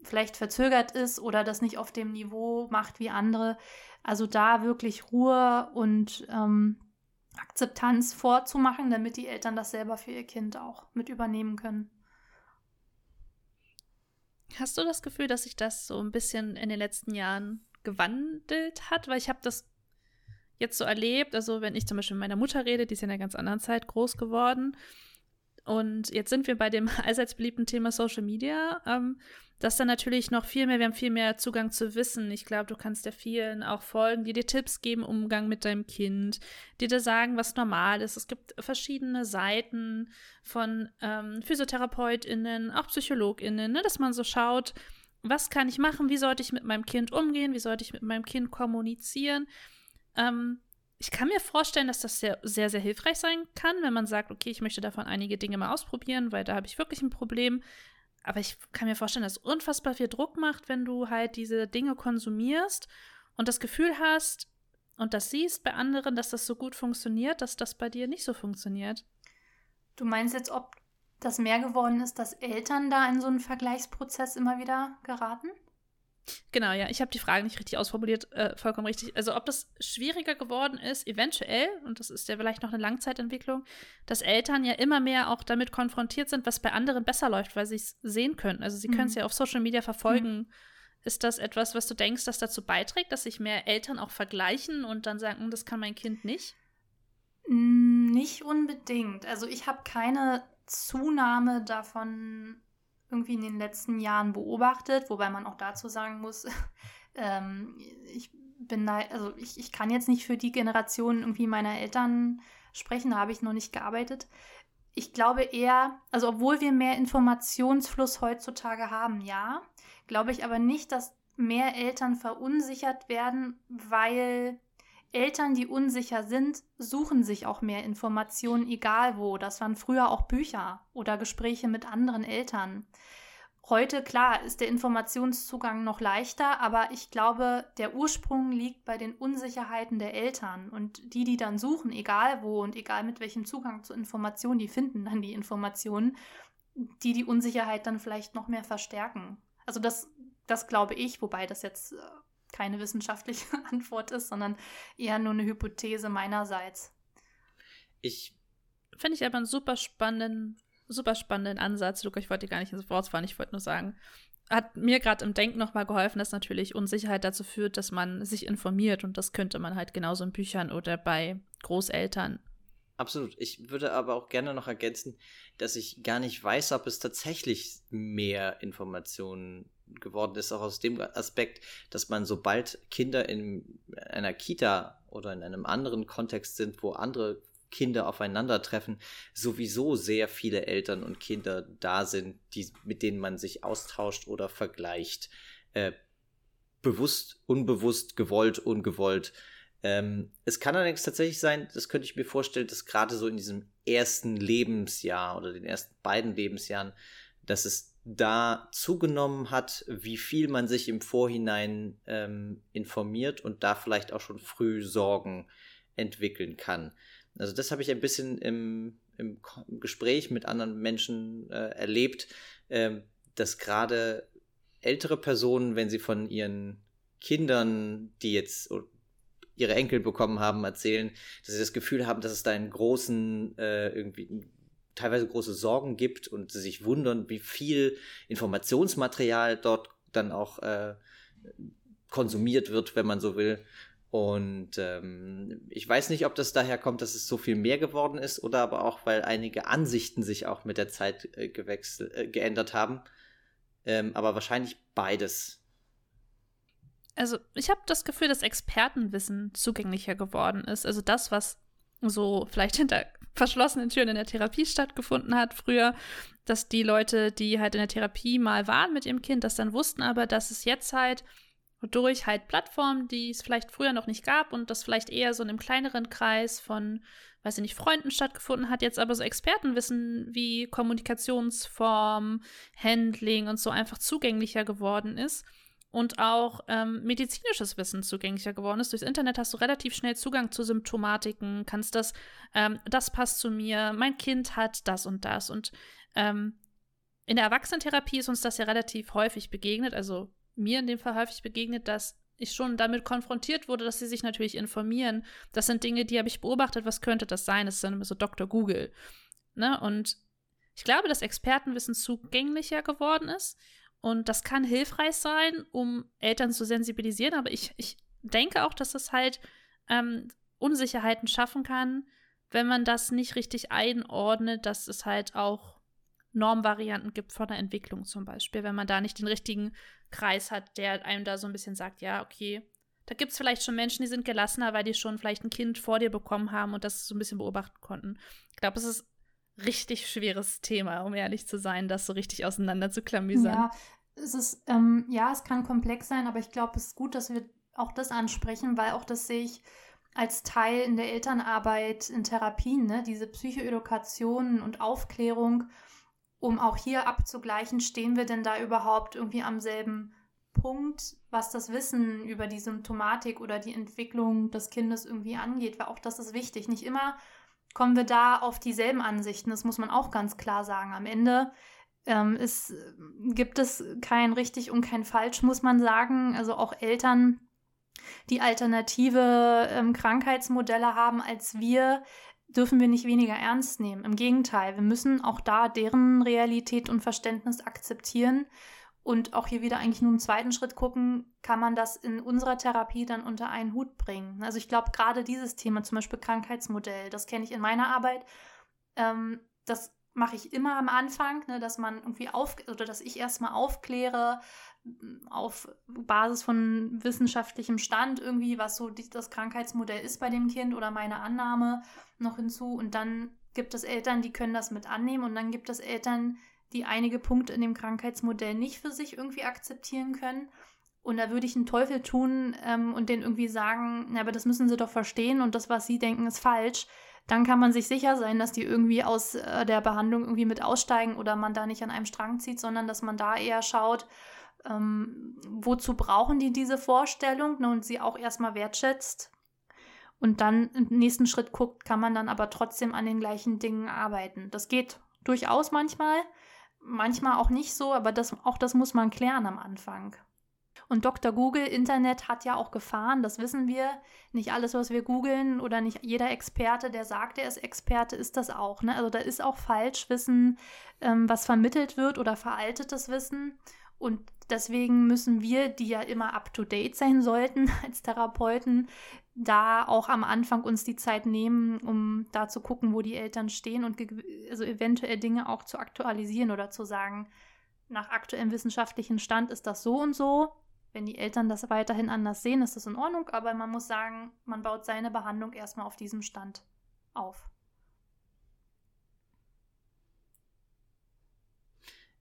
vielleicht verzögert ist oder das nicht auf dem Niveau macht wie andere. Also da wirklich Ruhe und ähm, Akzeptanz vorzumachen, damit die Eltern das selber für ihr Kind auch mit übernehmen können. Hast du das Gefühl, dass sich das so ein bisschen in den letzten Jahren gewandelt hat? Weil ich habe das jetzt so erlebt, also wenn ich zum Beispiel mit meiner Mutter rede, die ist in einer ganz anderen Zeit groß geworden. Und jetzt sind wir bei dem allseits beliebten Thema Social Media. Ähm, das dann natürlich noch viel mehr, wir haben viel mehr Zugang zu Wissen. Ich glaube, du kannst ja vielen auch folgen, die dir Tipps geben, Umgang mit deinem Kind, die dir sagen, was normal ist. Es gibt verschiedene Seiten von ähm, PhysiotherapeutInnen, auch PsychologInnen, ne, dass man so schaut, was kann ich machen, wie sollte ich mit meinem Kind umgehen, wie sollte ich mit meinem Kind kommunizieren. Ähm, ich kann mir vorstellen, dass das sehr, sehr, sehr hilfreich sein kann, wenn man sagt, okay, ich möchte davon einige Dinge mal ausprobieren, weil da habe ich wirklich ein Problem. Aber ich kann mir vorstellen, dass es unfassbar viel Druck macht, wenn du halt diese Dinge konsumierst und das Gefühl hast und das siehst bei anderen, dass das so gut funktioniert, dass das bei dir nicht so funktioniert. Du meinst jetzt, ob das mehr geworden ist, dass Eltern da in so einen Vergleichsprozess immer wieder geraten? Genau, ja, ich habe die Frage nicht richtig ausformuliert, äh, vollkommen richtig. Also ob das schwieriger geworden ist, eventuell, und das ist ja vielleicht noch eine Langzeitentwicklung, dass Eltern ja immer mehr auch damit konfrontiert sind, was bei anderen besser läuft, weil sie es sehen können. Also sie mhm. können es ja auf Social Media verfolgen. Mhm. Ist das etwas, was du denkst, das dazu beiträgt, dass sich mehr Eltern auch vergleichen und dann sagen, hm, das kann mein Kind nicht? Nicht unbedingt. Also ich habe keine Zunahme davon irgendwie in den letzten Jahren beobachtet, wobei man auch dazu sagen muss, ähm, ich bin da, also ich, ich kann jetzt nicht für die Generation irgendwie meiner Eltern sprechen, da habe ich noch nicht gearbeitet. Ich glaube eher, also obwohl wir mehr Informationsfluss heutzutage haben, ja, glaube ich aber nicht, dass mehr Eltern verunsichert werden, weil Eltern, die unsicher sind, suchen sich auch mehr Informationen, egal wo. Das waren früher auch Bücher oder Gespräche mit anderen Eltern. Heute, klar, ist der Informationszugang noch leichter, aber ich glaube, der Ursprung liegt bei den Unsicherheiten der Eltern. Und die, die dann suchen, egal wo und egal mit welchem Zugang zu Informationen, die finden dann die Informationen, die die Unsicherheit dann vielleicht noch mehr verstärken. Also das, das glaube ich, wobei das jetzt äh, keine wissenschaftliche Antwort ist, sondern eher nur eine Hypothese meinerseits. Ich finde ich aber einen super spannenden, super spannenden Ansatz. Luca, ich wollte gar nicht ins Wort fahren, ich wollte nur sagen, hat mir gerade im Denken nochmal geholfen, dass natürlich Unsicherheit dazu führt, dass man sich informiert und das könnte man halt genauso in Büchern oder bei Großeltern. Absolut. Ich würde aber auch gerne noch ergänzen, dass ich gar nicht weiß, ob es tatsächlich mehr Informationen geworden ist, auch aus dem Aspekt, dass man, sobald Kinder in einer Kita oder in einem anderen Kontext sind, wo andere Kinder aufeinandertreffen, sowieso sehr viele Eltern und Kinder da sind, die, mit denen man sich austauscht oder vergleicht. Äh, bewusst, unbewusst, gewollt, ungewollt. Ähm, es kann allerdings tatsächlich sein, das könnte ich mir vorstellen, dass gerade so in diesem ersten Lebensjahr oder den ersten beiden Lebensjahren, dass es da zugenommen hat, wie viel man sich im Vorhinein ähm, informiert und da vielleicht auch schon früh Sorgen entwickeln kann. Also das habe ich ein bisschen im, im Gespräch mit anderen Menschen äh, erlebt, äh, dass gerade ältere Personen, wenn sie von ihren Kindern, die jetzt ihre Enkel bekommen haben, erzählen, dass sie das Gefühl haben, dass es da einen großen, äh, irgendwie teilweise große Sorgen gibt und sie sich wundern, wie viel Informationsmaterial dort dann auch äh, konsumiert wird, wenn man so will. Und ähm, ich weiß nicht, ob das daher kommt, dass es so viel mehr geworden ist oder aber auch, weil einige Ansichten sich auch mit der Zeit äh, gewechselt, äh, geändert haben. Ähm, aber wahrscheinlich beides. Also ich habe das Gefühl, dass Expertenwissen zugänglicher geworden ist. Also das, was so vielleicht hinter verschlossenen Türen in der Therapie stattgefunden hat früher, dass die Leute, die halt in der Therapie mal waren mit ihrem Kind, das dann wussten, aber dass es jetzt halt durch halt Plattformen, die es vielleicht früher noch nicht gab und das vielleicht eher so in einem kleineren Kreis von, weiß ich nicht, Freunden stattgefunden hat, jetzt aber so Expertenwissen wie Kommunikationsform, Handling und so einfach zugänglicher geworden ist und auch ähm, medizinisches Wissen zugänglicher geworden ist. Durchs Internet hast du relativ schnell Zugang zu Symptomatiken, kannst das, ähm, das passt zu mir, mein Kind hat das und das. Und ähm, in der Erwachsenentherapie ist uns das ja relativ häufig begegnet, also mir in dem Fall häufig begegnet, dass ich schon damit konfrontiert wurde, dass sie sich natürlich informieren. Das sind Dinge, die habe ich beobachtet, was könnte das sein? Das ist dann so Dr. Google. Ne? Und ich glaube, dass Expertenwissen zugänglicher geworden ist. Und das kann hilfreich sein, um Eltern zu sensibilisieren. Aber ich, ich denke auch, dass das halt ähm, Unsicherheiten schaffen kann, wenn man das nicht richtig einordnet, dass es halt auch Normvarianten gibt von der Entwicklung zum Beispiel, wenn man da nicht den richtigen Kreis hat, der einem da so ein bisschen sagt, ja, okay, da gibt es vielleicht schon Menschen, die sind gelassener, weil die schon vielleicht ein Kind vor dir bekommen haben und das so ein bisschen beobachten konnten. Ich glaube, es ist richtig schweres Thema, um ehrlich zu sein, das so richtig auseinander zu klamüsern. Ja, es ist, ähm, ja, es kann komplex sein, aber ich glaube, es ist gut, dass wir auch das ansprechen, weil auch das sehe ich als Teil in der Elternarbeit in Therapien, ne? diese Psychoedukation und Aufklärung um auch hier abzugleichen, stehen wir denn da überhaupt irgendwie am selben Punkt, was das Wissen über die Symptomatik oder die Entwicklung des Kindes irgendwie angeht, weil auch das ist wichtig. Nicht immer kommen wir da auf dieselben Ansichten, das muss man auch ganz klar sagen. Am Ende ähm, ist, gibt es kein richtig und kein falsch, muss man sagen. Also auch Eltern, die alternative ähm, Krankheitsmodelle haben als wir, dürfen wir nicht weniger ernst nehmen. Im Gegenteil, wir müssen auch da deren Realität und Verständnis akzeptieren und auch hier wieder eigentlich nur im zweiten Schritt gucken, kann man das in unserer Therapie dann unter einen Hut bringen. Also ich glaube, gerade dieses Thema, zum Beispiel Krankheitsmodell, das kenne ich in meiner Arbeit. Ähm, das mache ich immer am Anfang, ne, dass man irgendwie auf oder dass ich erstmal aufkläre, auf Basis von wissenschaftlichem Stand irgendwie, was so die, das Krankheitsmodell ist bei dem Kind oder meine Annahme noch hinzu. Und dann gibt es Eltern, die können das mit annehmen und dann gibt es Eltern, die einige Punkte in dem Krankheitsmodell nicht für sich irgendwie akzeptieren können. Und da würde ich einen Teufel tun ähm, und denen irgendwie sagen, na, aber das müssen sie doch verstehen und das, was sie denken, ist falsch. Dann kann man sich sicher sein, dass die irgendwie aus äh, der Behandlung irgendwie mit aussteigen oder man da nicht an einem Strang zieht, sondern dass man da eher schaut, ähm, wozu brauchen die diese Vorstellung ne, und sie auch erstmal wertschätzt. Und dann im nächsten Schritt guckt, kann man dann aber trotzdem an den gleichen Dingen arbeiten. Das geht durchaus manchmal, manchmal auch nicht so, aber das, auch das muss man klären am Anfang. Und Dr. Google, Internet hat ja auch Gefahren, das wissen wir. Nicht alles, was wir googeln oder nicht jeder Experte, der sagt, er ist Experte, ist das auch. Ne? Also da ist auch Falschwissen, ähm, was vermittelt wird oder veraltetes Wissen. Und deswegen müssen wir, die ja immer up-to-date sein sollten als Therapeuten, da auch am Anfang uns die Zeit nehmen, um da zu gucken, wo die Eltern stehen und also eventuell Dinge auch zu aktualisieren oder zu sagen, nach aktuellem wissenschaftlichen Stand ist das so und so. Wenn die Eltern das weiterhin anders sehen, ist das in Ordnung, aber man muss sagen, man baut seine Behandlung erstmal auf diesem Stand auf.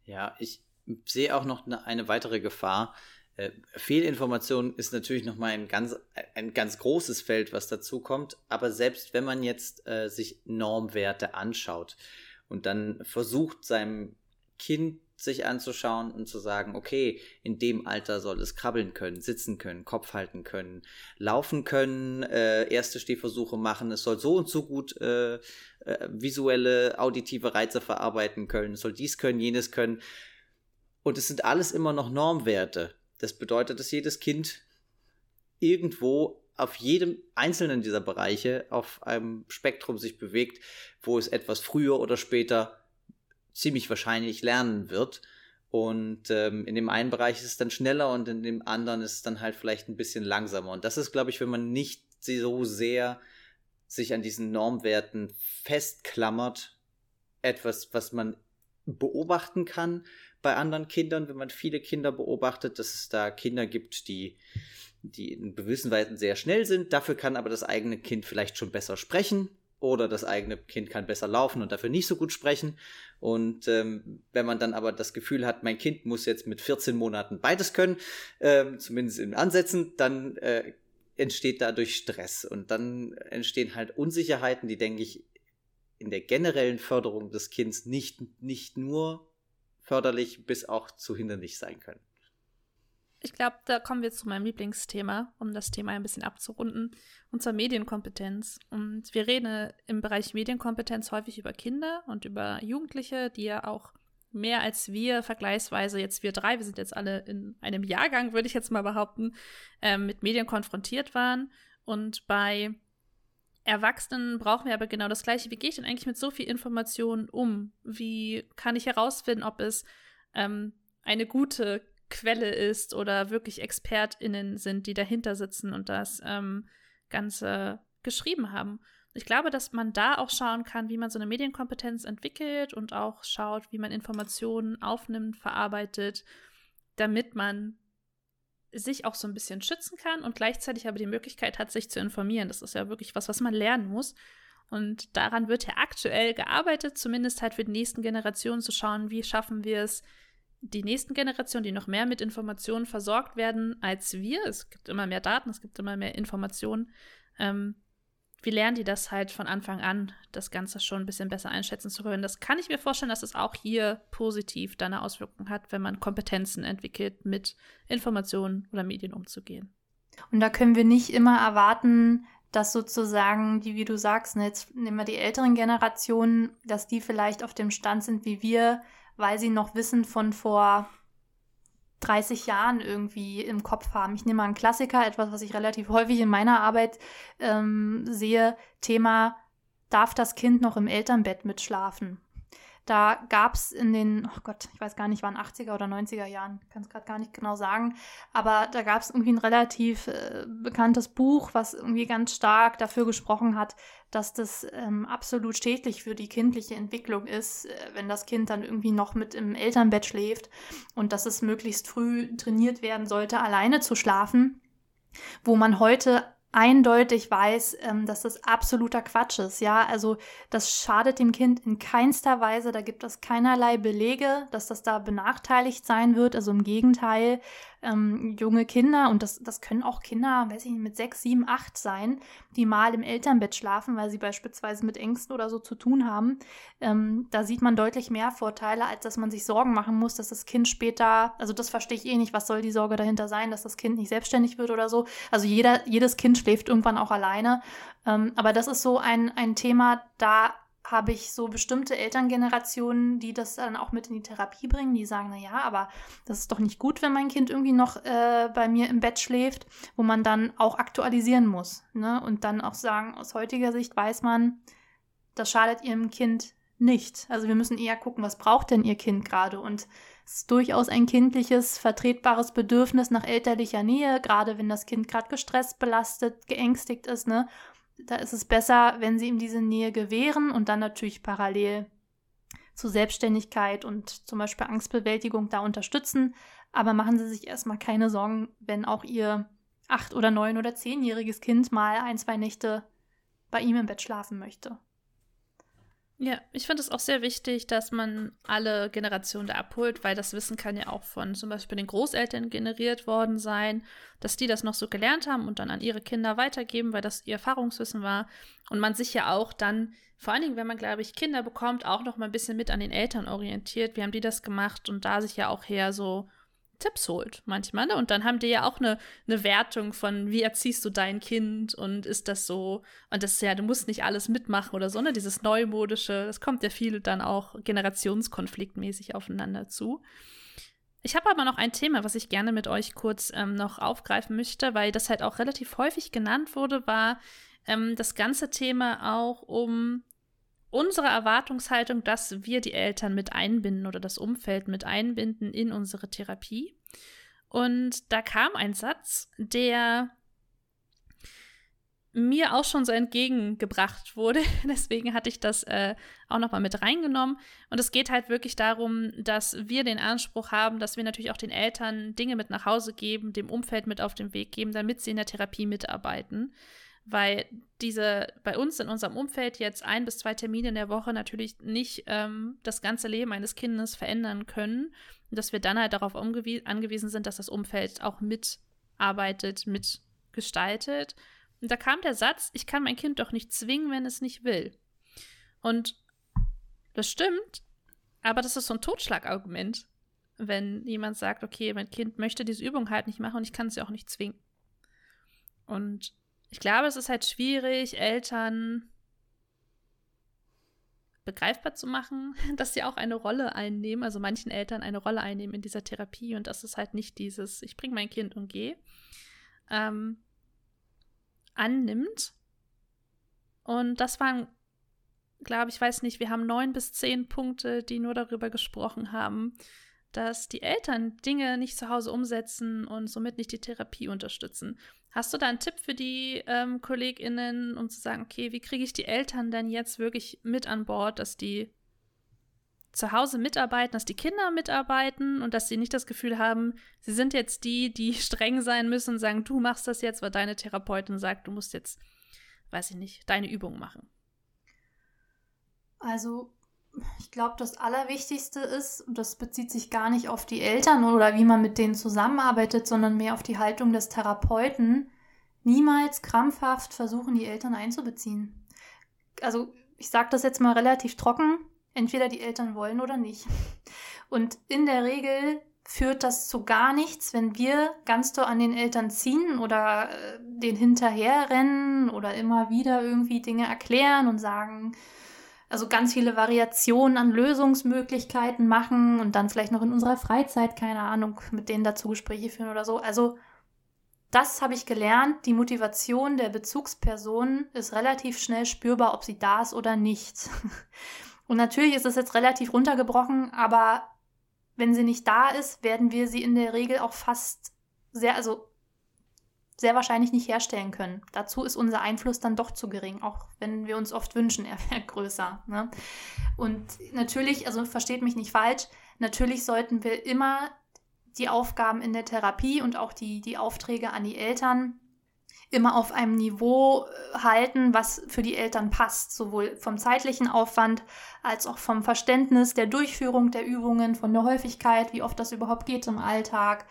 Ja, ich, sehe auch noch eine, eine weitere Gefahr. Äh, Fehlinformation ist natürlich noch mal ein ganz, ein ganz großes Feld, was dazu kommt. Aber selbst wenn man jetzt äh, sich Normwerte anschaut und dann versucht, seinem Kind sich anzuschauen und zu sagen, okay, in dem Alter soll es krabbeln können, sitzen können, Kopf halten können, laufen können, äh, erste Stehversuche machen, es soll so und so gut äh, äh, visuelle, auditive Reize verarbeiten können, es soll dies können, jenes können. Und es sind alles immer noch Normwerte. Das bedeutet, dass jedes Kind irgendwo auf jedem einzelnen dieser Bereiche auf einem Spektrum sich bewegt, wo es etwas früher oder später ziemlich wahrscheinlich lernen wird. Und ähm, in dem einen Bereich ist es dann schneller und in dem anderen ist es dann halt vielleicht ein bisschen langsamer. Und das ist, glaube ich, wenn man nicht so sehr sich an diesen Normwerten festklammert, etwas, was man beobachten kann, bei anderen Kindern, wenn man viele Kinder beobachtet, dass es da Kinder gibt, die, die in gewissen Weisen sehr schnell sind. Dafür kann aber das eigene Kind vielleicht schon besser sprechen oder das eigene Kind kann besser laufen und dafür nicht so gut sprechen. Und ähm, wenn man dann aber das Gefühl hat, mein Kind muss jetzt mit 14 Monaten beides können, ähm, zumindest in Ansätzen, dann äh, entsteht dadurch Stress und dann entstehen halt Unsicherheiten, die, denke ich, in der generellen Förderung des Kindes nicht, nicht nur förderlich bis auch zu hinderlich sein können. Ich glaube, da kommen wir zu meinem Lieblingsthema, um das Thema ein bisschen abzurunden, und zwar Medienkompetenz. Und wir reden im Bereich Medienkompetenz häufig über Kinder und über Jugendliche, die ja auch mehr als wir vergleichsweise, jetzt wir drei, wir sind jetzt alle in einem Jahrgang, würde ich jetzt mal behaupten, ähm, mit Medien konfrontiert waren. Und bei Erwachsenen brauchen wir aber genau das Gleiche. Wie gehe ich denn eigentlich mit so viel Information um? Wie kann ich herausfinden, ob es ähm, eine gute Quelle ist oder wirklich ExpertInnen sind, die dahinter sitzen und das ähm, Ganze geschrieben haben? Ich glaube, dass man da auch schauen kann, wie man so eine Medienkompetenz entwickelt und auch schaut, wie man Informationen aufnimmt, verarbeitet, damit man sich auch so ein bisschen schützen kann und gleichzeitig aber die Möglichkeit hat, sich zu informieren. Das ist ja wirklich was, was man lernen muss. Und daran wird ja aktuell gearbeitet, zumindest halt für die nächsten Generationen zu schauen, wie schaffen wir es, die nächsten Generationen, die noch mehr mit Informationen versorgt werden als wir. Es gibt immer mehr Daten, es gibt immer mehr Informationen. Ähm, wie lernen die das halt von Anfang an, das Ganze schon ein bisschen besser einschätzen zu können? Das kann ich mir vorstellen, dass es auch hier positiv dann eine Auswirkung hat, wenn man Kompetenzen entwickelt, mit Informationen oder Medien umzugehen. Und da können wir nicht immer erwarten, dass sozusagen, die, wie du sagst, ne, jetzt nehmen wir die älteren Generationen, dass die vielleicht auf dem Stand sind wie wir, weil sie noch Wissen von vor 30 Jahren irgendwie im Kopf haben. Ich nehme mal einen Klassiker, etwas, was ich relativ häufig in meiner Arbeit ähm, sehe, Thema, darf das Kind noch im Elternbett mitschlafen? Da gab es in den, oh Gott, ich weiß gar nicht, waren 80er oder 90er Jahren, kann es gerade gar nicht genau sagen, aber da gab es irgendwie ein relativ äh, bekanntes Buch, was irgendwie ganz stark dafür gesprochen hat, dass das ähm, absolut schädlich für die kindliche Entwicklung ist, äh, wenn das Kind dann irgendwie noch mit im Elternbett schläft und dass es möglichst früh trainiert werden sollte, alleine zu schlafen wo man heute eindeutig weiß, ähm, dass das absoluter Quatsch ist. Ja, also das schadet dem Kind in keinster Weise. Da gibt es keinerlei Belege, dass das da benachteiligt sein wird. Also im Gegenteil, ähm, junge Kinder, und das, das können auch Kinder, weiß ich nicht, mit sechs, sieben, acht sein, die mal im Elternbett schlafen, weil sie beispielsweise mit Ängsten oder so zu tun haben. Ähm, da sieht man deutlich mehr Vorteile, als dass man sich Sorgen machen muss, dass das Kind später, also das verstehe ich eh nicht, was soll die Sorge dahinter sein, dass das Kind nicht selbstständig wird oder so. Also jeder, jedes Kind schläft irgendwann auch alleine. Ähm, aber das ist so ein, ein Thema, da habe ich so bestimmte Elterngenerationen, die das dann auch mit in die Therapie bringen, die sagen, na ja, aber das ist doch nicht gut, wenn mein Kind irgendwie noch äh, bei mir im Bett schläft, wo man dann auch aktualisieren muss. Ne? Und dann auch sagen, aus heutiger Sicht weiß man, das schadet ihrem Kind nicht. Also wir müssen eher gucken, was braucht denn ihr Kind gerade? Und es ist durchaus ein kindliches, vertretbares Bedürfnis nach elterlicher Nähe, gerade wenn das Kind gerade gestresst, belastet, geängstigt ist, ne? Da ist es besser, wenn sie ihm diese Nähe gewähren und dann natürlich parallel zu Selbstständigkeit und zum Beispiel Angstbewältigung da unterstützen. Aber machen Sie sich erstmal keine Sorgen, wenn auch Ihr acht- oder neun- oder zehnjähriges Kind mal ein, zwei Nächte bei ihm im Bett schlafen möchte. Ja, ich finde es auch sehr wichtig, dass man alle Generationen da abholt, weil das Wissen kann ja auch von zum Beispiel den Großeltern generiert worden sein, dass die das noch so gelernt haben und dann an ihre Kinder weitergeben, weil das ihr Erfahrungswissen war. Und man sich ja auch dann, vor allen Dingen, wenn man, glaube ich, Kinder bekommt, auch noch mal ein bisschen mit an den Eltern orientiert. Wie haben die das gemacht? Und da sich ja auch her so Tipps holt manchmal. Ne? Und dann haben die ja auch eine, eine Wertung von, wie erziehst du dein Kind und ist das so, und das ist ja, du musst nicht alles mitmachen oder so, ne? Dieses Neumodische, das kommt ja viel dann auch generationskonfliktmäßig aufeinander zu. Ich habe aber noch ein Thema, was ich gerne mit euch kurz ähm, noch aufgreifen möchte, weil das halt auch relativ häufig genannt wurde, war ähm, das ganze Thema auch um unsere Erwartungshaltung, dass wir die Eltern mit einbinden oder das Umfeld mit einbinden in unsere Therapie. Und da kam ein Satz, der mir auch schon so entgegengebracht wurde. Deswegen hatte ich das äh, auch nochmal mit reingenommen. Und es geht halt wirklich darum, dass wir den Anspruch haben, dass wir natürlich auch den Eltern Dinge mit nach Hause geben, dem Umfeld mit auf den Weg geben, damit sie in der Therapie mitarbeiten weil diese bei uns in unserem Umfeld jetzt ein bis zwei Termine in der Woche natürlich nicht ähm, das ganze Leben eines Kindes verändern können und dass wir dann halt darauf angewiesen sind, dass das Umfeld auch mitarbeitet, mitgestaltet. Und da kam der Satz, ich kann mein Kind doch nicht zwingen, wenn es nicht will. Und das stimmt, aber das ist so ein Totschlagargument, wenn jemand sagt, okay, mein Kind möchte diese Übung halt nicht machen und ich kann sie auch nicht zwingen. Und ich glaube, es ist halt schwierig, Eltern begreifbar zu machen, dass sie auch eine Rolle einnehmen, also manchen Eltern eine Rolle einnehmen in dieser Therapie und dass es halt nicht dieses, ich bringe mein Kind und gehe, ähm, annimmt. Und das waren, glaube ich, weiß nicht, wir haben neun bis zehn Punkte, die nur darüber gesprochen haben, dass die Eltern Dinge nicht zu Hause umsetzen und somit nicht die Therapie unterstützen. Hast du da einen Tipp für die ähm, KollegInnen, um zu sagen, okay, wie kriege ich die Eltern denn jetzt wirklich mit an Bord, dass die zu Hause mitarbeiten, dass die Kinder mitarbeiten und dass sie nicht das Gefühl haben, sie sind jetzt die, die streng sein müssen und sagen, du machst das jetzt, weil deine Therapeutin sagt, du musst jetzt, weiß ich nicht, deine Übung machen. Also ich glaube, das Allerwichtigste ist, und das bezieht sich gar nicht auf die Eltern oder wie man mit denen zusammenarbeitet, sondern mehr auf die Haltung des Therapeuten, niemals krampfhaft versuchen, die Eltern einzubeziehen. Also ich sage das jetzt mal relativ trocken, entweder die Eltern wollen oder nicht. Und in der Regel führt das zu gar nichts, wenn wir ganz doll an den Eltern ziehen oder äh, den hinterherrennen oder immer wieder irgendwie Dinge erklären und sagen, also ganz viele Variationen an Lösungsmöglichkeiten machen und dann vielleicht noch in unserer Freizeit, keine Ahnung, mit denen dazu Gespräche führen oder so. Also das habe ich gelernt. Die Motivation der Bezugsperson ist relativ schnell spürbar, ob sie da ist oder nicht. Und natürlich ist es jetzt relativ runtergebrochen, aber wenn sie nicht da ist, werden wir sie in der Regel auch fast sehr, also sehr wahrscheinlich nicht herstellen können. Dazu ist unser Einfluss dann doch zu gering, auch wenn wir uns oft wünschen, er wäre größer. Ne? Und natürlich, also versteht mich nicht falsch, natürlich sollten wir immer die Aufgaben in der Therapie und auch die, die Aufträge an die Eltern immer auf einem Niveau äh, halten, was für die Eltern passt, sowohl vom zeitlichen Aufwand als auch vom Verständnis der Durchführung der Übungen, von der Häufigkeit, wie oft das überhaupt geht im Alltag,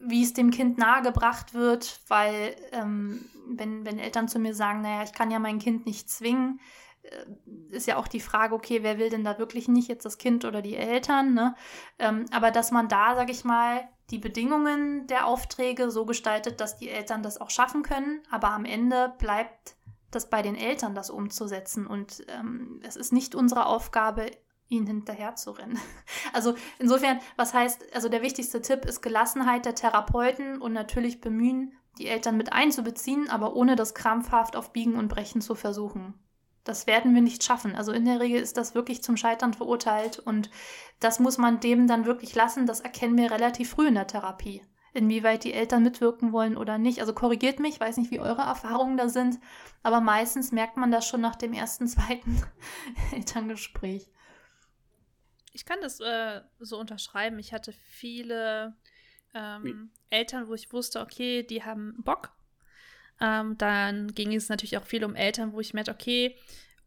wie es dem Kind nahegebracht wird, weil ähm, wenn, wenn Eltern zu mir sagen, naja, ich kann ja mein Kind nicht zwingen, äh, ist ja auch die Frage, okay, wer will denn da wirklich nicht, jetzt das Kind oder die Eltern, ne? Ähm, aber dass man da, sag ich mal, die Bedingungen der Aufträge so gestaltet, dass die Eltern das auch schaffen können, aber am Ende bleibt das bei den Eltern, das umzusetzen. Und ähm, es ist nicht unsere Aufgabe, ihnen hinterher zu rennen. Also insofern, was heißt, also der wichtigste Tipp ist Gelassenheit der Therapeuten und natürlich bemühen, die Eltern mit einzubeziehen, aber ohne das krampfhaft auf Biegen und Brechen zu versuchen. Das werden wir nicht schaffen. Also in der Regel ist das wirklich zum Scheitern verurteilt und das muss man dem dann wirklich lassen. Das erkennen wir relativ früh in der Therapie. Inwieweit die Eltern mitwirken wollen oder nicht. Also korrigiert mich, weiß nicht, wie eure Erfahrungen da sind, aber meistens merkt man das schon nach dem ersten, zweiten Elterngespräch. Ich kann das äh, so unterschreiben. Ich hatte viele ähm, Eltern, wo ich wusste, okay, die haben Bock. Ähm, dann ging es natürlich auch viel um Eltern, wo ich merkte, okay,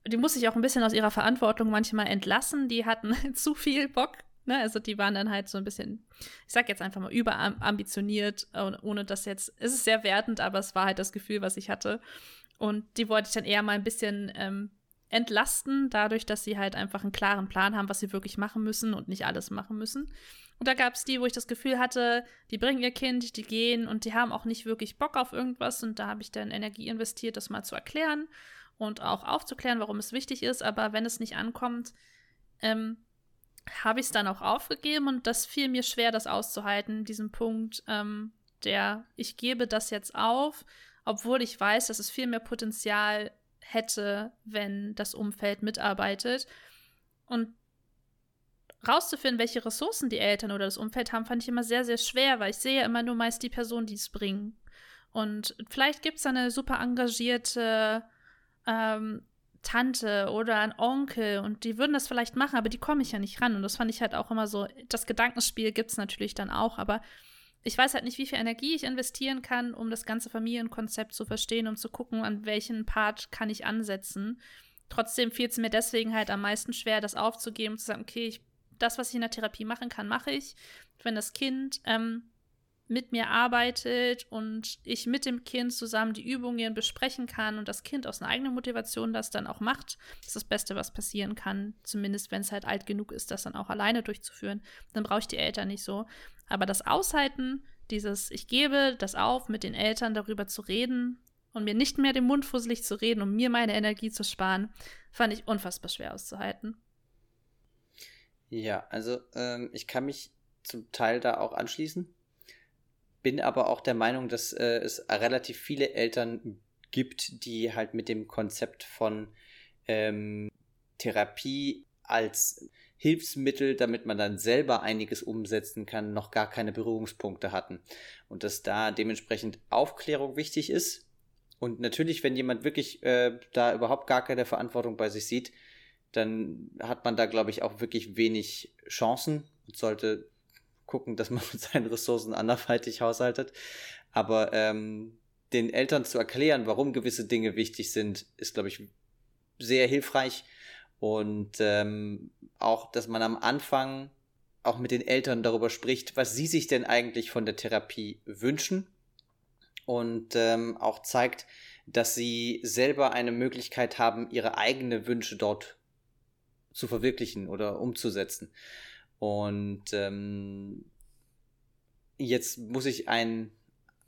die muss ich auch ein bisschen aus ihrer Verantwortung manchmal entlassen. Die hatten zu viel Bock. Ne? Also die waren dann halt so ein bisschen, ich sag jetzt einfach mal, überambitioniert, ohne das jetzt, es ist sehr wertend, aber es war halt das Gefühl, was ich hatte. Und die wollte ich dann eher mal ein bisschen ähm, entlasten, dadurch, dass sie halt einfach einen klaren Plan haben, was sie wirklich machen müssen und nicht alles machen müssen. Und da gab es die, wo ich das Gefühl hatte, die bringen ihr Kind, die gehen und die haben auch nicht wirklich Bock auf irgendwas. Und da habe ich dann Energie investiert, das mal zu erklären und auch aufzuklären, warum es wichtig ist. Aber wenn es nicht ankommt, ähm, habe ich es dann auch aufgegeben und das fiel mir schwer, das auszuhalten, diesen Punkt, ähm, der ich gebe das jetzt auf, obwohl ich weiß, dass es viel mehr Potenzial hätte, wenn das Umfeld mitarbeitet. Und rauszufinden, welche Ressourcen die Eltern oder das Umfeld haben, fand ich immer sehr, sehr schwer, weil ich sehe immer nur meist die Personen, die es bringen. Und vielleicht gibt es eine super engagierte ähm, Tante oder ein Onkel und die würden das vielleicht machen, aber die komme ich ja nicht ran. Und das fand ich halt auch immer so, das Gedankenspiel gibt es natürlich dann auch, aber ich weiß halt nicht, wie viel Energie ich investieren kann, um das ganze Familienkonzept zu verstehen, um zu gucken, an welchen Part kann ich ansetzen. Trotzdem fiel es mir deswegen halt am meisten schwer, das aufzugeben, zu sagen, okay, ich, das, was ich in der Therapie machen kann, mache ich. Wenn das Kind ähm, mit mir arbeitet und ich mit dem Kind zusammen die Übungen besprechen kann und das Kind aus einer eigenen Motivation das dann auch macht, ist das Beste, was passieren kann. Zumindest wenn es halt alt genug ist, das dann auch alleine durchzuführen. Dann brauche ich die Eltern nicht so. Aber das Aushalten, dieses, ich gebe das auf, mit den Eltern darüber zu reden und mir nicht mehr den Mund fusselig zu reden, um mir meine Energie zu sparen, fand ich unfassbar schwer auszuhalten. Ja, also ähm, ich kann mich zum Teil da auch anschließen, bin aber auch der Meinung, dass äh, es relativ viele Eltern gibt, die halt mit dem Konzept von ähm, Therapie als Hilfsmittel, damit man dann selber einiges umsetzen kann, noch gar keine Berührungspunkte hatten. Und dass da dementsprechend Aufklärung wichtig ist. Und natürlich, wenn jemand wirklich äh, da überhaupt gar keine Verantwortung bei sich sieht, dann hat man da, glaube ich, auch wirklich wenig Chancen und sollte gucken, dass man mit seinen Ressourcen anderweitig haushaltet. Aber ähm, den Eltern zu erklären, warum gewisse Dinge wichtig sind, ist, glaube ich, sehr hilfreich. Und ähm, auch, dass man am Anfang auch mit den Eltern darüber spricht, was sie sich denn eigentlich von der Therapie wünschen. Und ähm, auch zeigt, dass sie selber eine Möglichkeit haben, ihre eigenen Wünsche dort zu verwirklichen oder umzusetzen. Und ähm, jetzt muss ich ein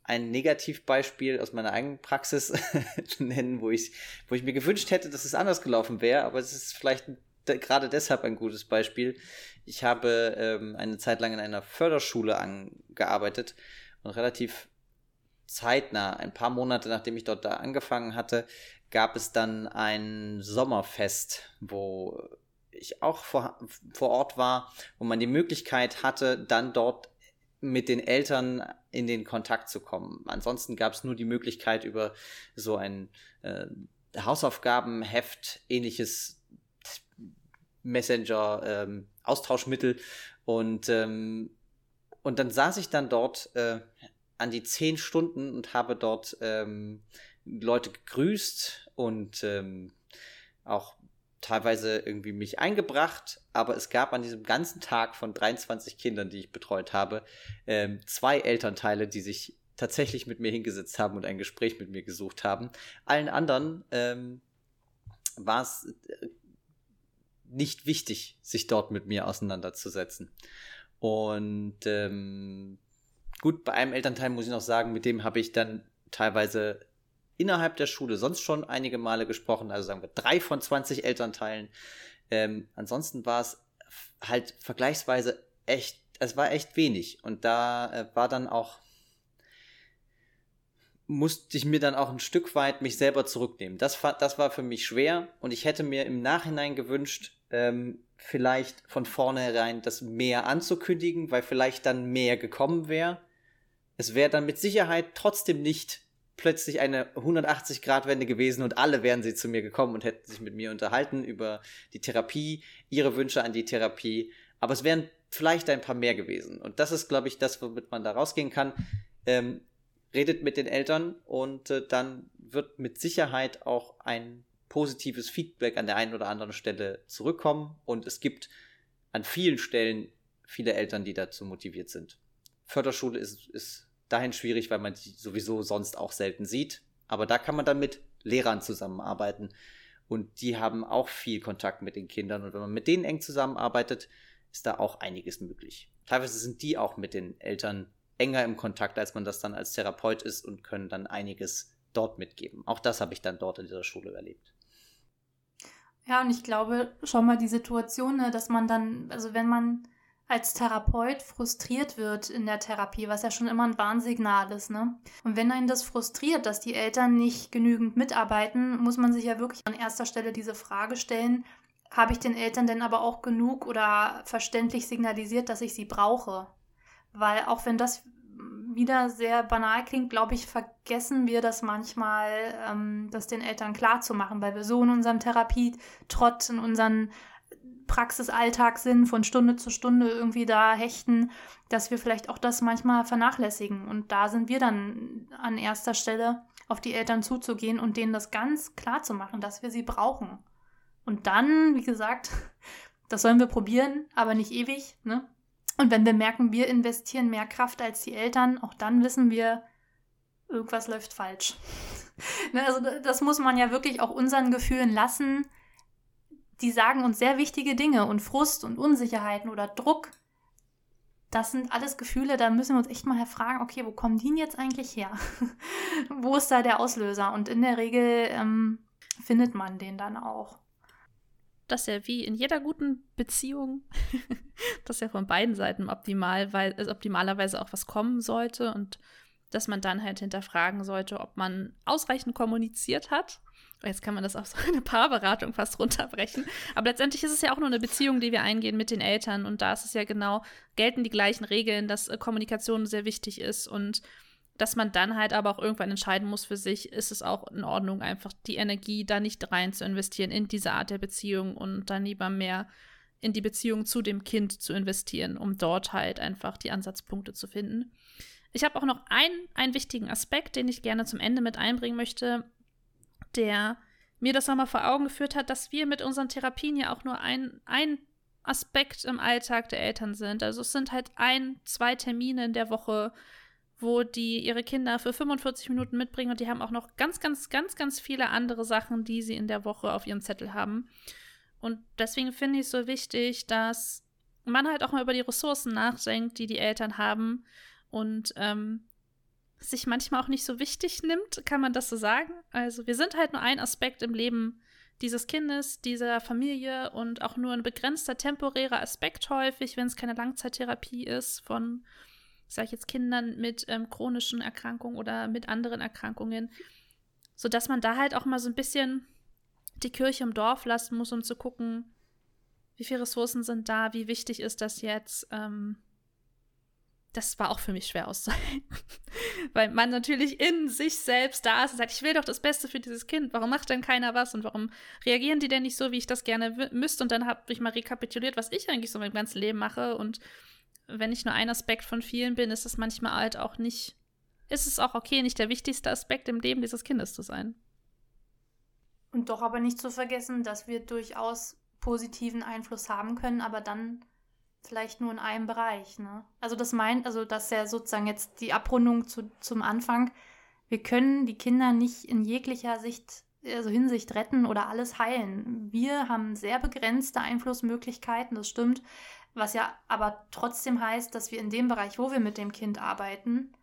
ein Negativbeispiel aus meiner eigenen Praxis nennen, wo ich, wo ich mir gewünscht hätte, dass es anders gelaufen wäre, aber es ist vielleicht gerade deshalb ein gutes Beispiel. Ich habe ähm, eine Zeit lang in einer Förderschule angearbeitet und relativ zeitnah, ein paar Monate nachdem ich dort da angefangen hatte, gab es dann ein Sommerfest, wo ich auch vor, vor Ort war, wo man die Möglichkeit hatte, dann dort mit den Eltern in den Kontakt zu kommen. Ansonsten gab es nur die Möglichkeit über so ein äh, Hausaufgabenheft, ähnliches Messenger, ähm, Austauschmittel und ähm, und dann saß ich dann dort äh, an die zehn Stunden und habe dort ähm, Leute gegrüßt und ähm, auch teilweise irgendwie mich eingebracht, aber es gab an diesem ganzen Tag von 23 Kindern, die ich betreut habe, ähm, zwei Elternteile, die sich tatsächlich mit mir hingesetzt haben und ein Gespräch mit mir gesucht haben. Allen anderen ähm, war es äh, nicht wichtig, sich dort mit mir auseinanderzusetzen. Und ähm, gut, bei einem Elternteil muss ich noch sagen, mit dem habe ich dann teilweise innerhalb der Schule sonst schon einige Male gesprochen, also sagen wir drei von 20 Elternteilen. Ähm, ansonsten war es halt vergleichsweise echt, es war echt wenig. Und da äh, war dann auch, musste ich mir dann auch ein Stück weit mich selber zurücknehmen. Das, das war für mich schwer und ich hätte mir im Nachhinein gewünscht, ähm, vielleicht von vornherein das mehr anzukündigen, weil vielleicht dann mehr gekommen wäre. Es wäre dann mit Sicherheit trotzdem nicht plötzlich eine 180-Grad-Wende gewesen und alle wären sie zu mir gekommen und hätten sich mit mir unterhalten über die Therapie, ihre Wünsche an die Therapie. Aber es wären vielleicht ein paar mehr gewesen. Und das ist, glaube ich, das, womit man da rausgehen kann. Ähm, redet mit den Eltern und äh, dann wird mit Sicherheit auch ein positives Feedback an der einen oder anderen Stelle zurückkommen. Und es gibt an vielen Stellen viele Eltern, die dazu motiviert sind. Förderschule ist, ist dahin schwierig, weil man die sowieso sonst auch selten sieht. Aber da kann man dann mit Lehrern zusammenarbeiten. Und die haben auch viel Kontakt mit den Kindern. Und wenn man mit denen eng zusammenarbeitet, ist da auch einiges möglich. Teilweise sind die auch mit den Eltern enger im Kontakt, als man das dann als Therapeut ist und können dann einiges dort mitgeben. Auch das habe ich dann dort in dieser Schule erlebt. Ja, und ich glaube schon mal die Situation, ne, dass man dann, also wenn man als Therapeut frustriert wird in der Therapie, was ja schon immer ein Warnsignal ist, ne? Und wenn einen das frustriert, dass die Eltern nicht genügend mitarbeiten, muss man sich ja wirklich an erster Stelle diese Frage stellen, habe ich den Eltern denn aber auch genug oder verständlich signalisiert, dass ich sie brauche? Weil auch wenn das wieder sehr banal klingt, glaube ich, vergessen wir das manchmal, ähm, das den Eltern klar zu machen, weil wir so in unserem Therapietrott, in unseren Praxisalltag sind, von Stunde zu Stunde irgendwie da hechten, dass wir vielleicht auch das manchmal vernachlässigen. Und da sind wir dann an erster Stelle, auf die Eltern zuzugehen und denen das ganz klar zu machen, dass wir sie brauchen. Und dann, wie gesagt, das sollen wir probieren, aber nicht ewig. Ne? Und wenn wir merken, wir investieren mehr Kraft als die Eltern, auch dann wissen wir, irgendwas läuft falsch. ne, also das muss man ja wirklich auch unseren Gefühlen lassen die sagen uns sehr wichtige Dinge und Frust und Unsicherheiten oder Druck, das sind alles Gefühle, da müssen wir uns echt mal fragen, okay, wo kommen die jetzt eigentlich her? wo ist da der Auslöser? Und in der Regel ähm, findet man den dann auch. Das ist ja wie in jeder guten Beziehung, dass ja von beiden Seiten optimal, weil, also optimalerweise auch was kommen sollte und dass man dann halt hinterfragen sollte, ob man ausreichend kommuniziert hat Jetzt kann man das auf so eine Paarberatung fast runterbrechen. Aber letztendlich ist es ja auch nur eine Beziehung, die wir eingehen mit den Eltern. Und da ist es ja genau, gelten die gleichen Regeln, dass äh, Kommunikation sehr wichtig ist und dass man dann halt aber auch irgendwann entscheiden muss für sich, ist es auch in Ordnung, einfach die Energie da nicht rein zu investieren in diese Art der Beziehung und dann lieber mehr in die Beziehung zu dem Kind zu investieren, um dort halt einfach die Ansatzpunkte zu finden. Ich habe auch noch einen, einen wichtigen Aspekt, den ich gerne zum Ende mit einbringen möchte, der mir das nochmal vor Augen geführt hat, dass wir mit unseren Therapien ja auch nur ein, ein Aspekt im Alltag der Eltern sind. Also es sind halt ein, zwei Termine in der Woche, wo die ihre Kinder für 45 Minuten mitbringen und die haben auch noch ganz, ganz, ganz, ganz viele andere Sachen, die sie in der Woche auf ihrem Zettel haben. Und deswegen finde ich es so wichtig, dass man halt auch mal über die Ressourcen nachdenkt, die die Eltern haben und ähm, sich manchmal auch nicht so wichtig nimmt, kann man das so sagen. Also wir sind halt nur ein Aspekt im Leben dieses Kindes, dieser Familie und auch nur ein begrenzter temporärer Aspekt häufig, wenn es keine Langzeittherapie ist von, sage ich jetzt, Kindern mit ähm, chronischen Erkrankungen oder mit anderen Erkrankungen, sodass man da halt auch mal so ein bisschen die Kirche im Dorf lassen muss, um zu gucken, wie viele Ressourcen sind da, wie wichtig ist das jetzt. Ähm, das war auch für mich schwer auszuhalten. Weil man natürlich in sich selbst da ist und sagt, ich will doch das Beste für dieses Kind. Warum macht denn keiner was? Und warum reagieren die denn nicht so, wie ich das gerne müsste? Und dann habe ich mal rekapituliert, was ich eigentlich so mein ganzes Leben mache. Und wenn ich nur ein Aspekt von vielen bin, ist es manchmal halt auch nicht, ist es auch okay, nicht der wichtigste Aspekt im Leben dieses Kindes zu sein. Und doch aber nicht zu vergessen, dass wir durchaus positiven Einfluss haben können, aber dann vielleicht nur in einem Bereich. Ne? Also das meint, also das ist ja sozusagen jetzt die Abrundung zu, zum Anfang. Wir können die Kinder nicht in jeglicher Sicht, also Hinsicht retten oder alles heilen. Wir haben sehr begrenzte Einflussmöglichkeiten, das stimmt. Was ja aber trotzdem heißt, dass wir in dem Bereich, wo wir mit dem Kind arbeiten,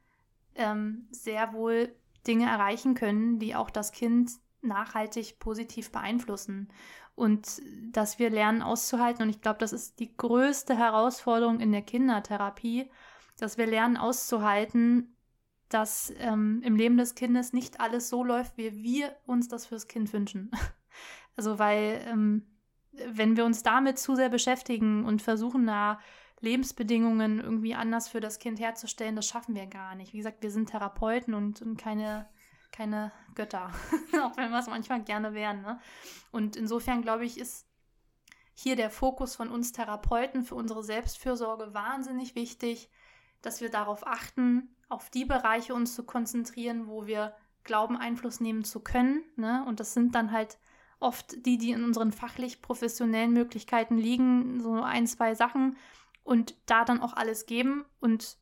ähm, sehr wohl Dinge erreichen können, die auch das Kind nachhaltig positiv beeinflussen und dass wir lernen auszuhalten. Und ich glaube, das ist die größte Herausforderung in der Kindertherapie, dass wir lernen auszuhalten, dass ähm, im Leben des Kindes nicht alles so läuft, wie wir uns das fürs Kind wünschen. Also weil ähm, wenn wir uns damit zu sehr beschäftigen und versuchen, da Lebensbedingungen irgendwie anders für das Kind herzustellen, das schaffen wir gar nicht. Wie gesagt, wir sind Therapeuten und, und keine keine Götter, auch wenn wir es manchmal gerne wären. Ne? Und insofern glaube ich, ist hier der Fokus von uns Therapeuten für unsere Selbstfürsorge wahnsinnig wichtig, dass wir darauf achten, auf die Bereiche uns zu konzentrieren, wo wir glauben, Einfluss nehmen zu können. Ne? Und das sind dann halt oft die, die in unseren fachlich professionellen Möglichkeiten liegen, so ein, zwei Sachen und da dann auch alles geben und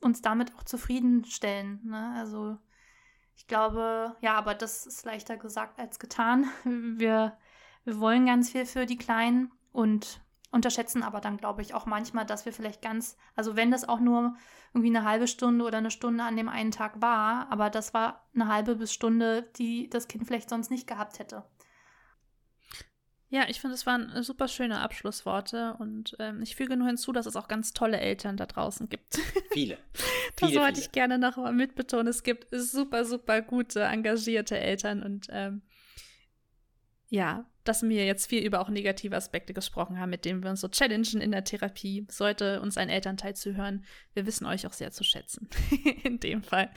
uns damit auch zufriedenstellen. Ne? Also ich glaube, ja, aber das ist leichter gesagt als getan. Wir, wir wollen ganz viel für die Kleinen und unterschätzen aber dann, glaube ich, auch manchmal, dass wir vielleicht ganz, also wenn das auch nur irgendwie eine halbe Stunde oder eine Stunde an dem einen Tag war, aber das war eine halbe bis Stunde, die das Kind vielleicht sonst nicht gehabt hätte. Ja, ich finde, es waren super schöne Abschlussworte und ähm, ich füge nur hinzu, dass es auch ganz tolle Eltern da draußen gibt. Viele. das viele, wollte viele. ich gerne noch mal mitbetonen. Es gibt super, super gute, engagierte Eltern und ähm, ja, dass wir jetzt viel über auch negative Aspekte gesprochen haben, mit denen wir uns so challengen in der Therapie. Sollte uns ein Elternteil zuhören, wir wissen euch auch sehr zu schätzen. in dem Fall.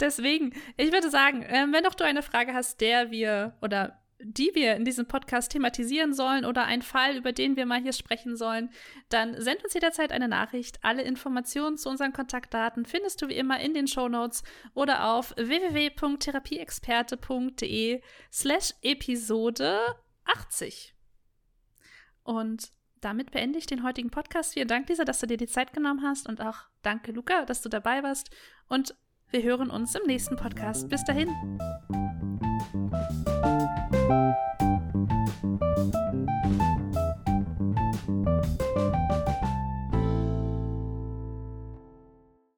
Deswegen, ich würde sagen, äh, wenn doch du eine Frage hast, der wir oder die wir in diesem Podcast thematisieren sollen oder ein Fall, über den wir mal hier sprechen sollen, dann send uns jederzeit eine Nachricht. Alle Informationen zu unseren Kontaktdaten findest du wie immer in den Show Notes oder auf www.therapieexperte.de slash Episode 80. Und damit beende ich den heutigen Podcast. Vielen Dank, Lisa, dass du dir die Zeit genommen hast und auch danke, Luca, dass du dabei warst. Und wir hören uns im nächsten Podcast. Bis dahin.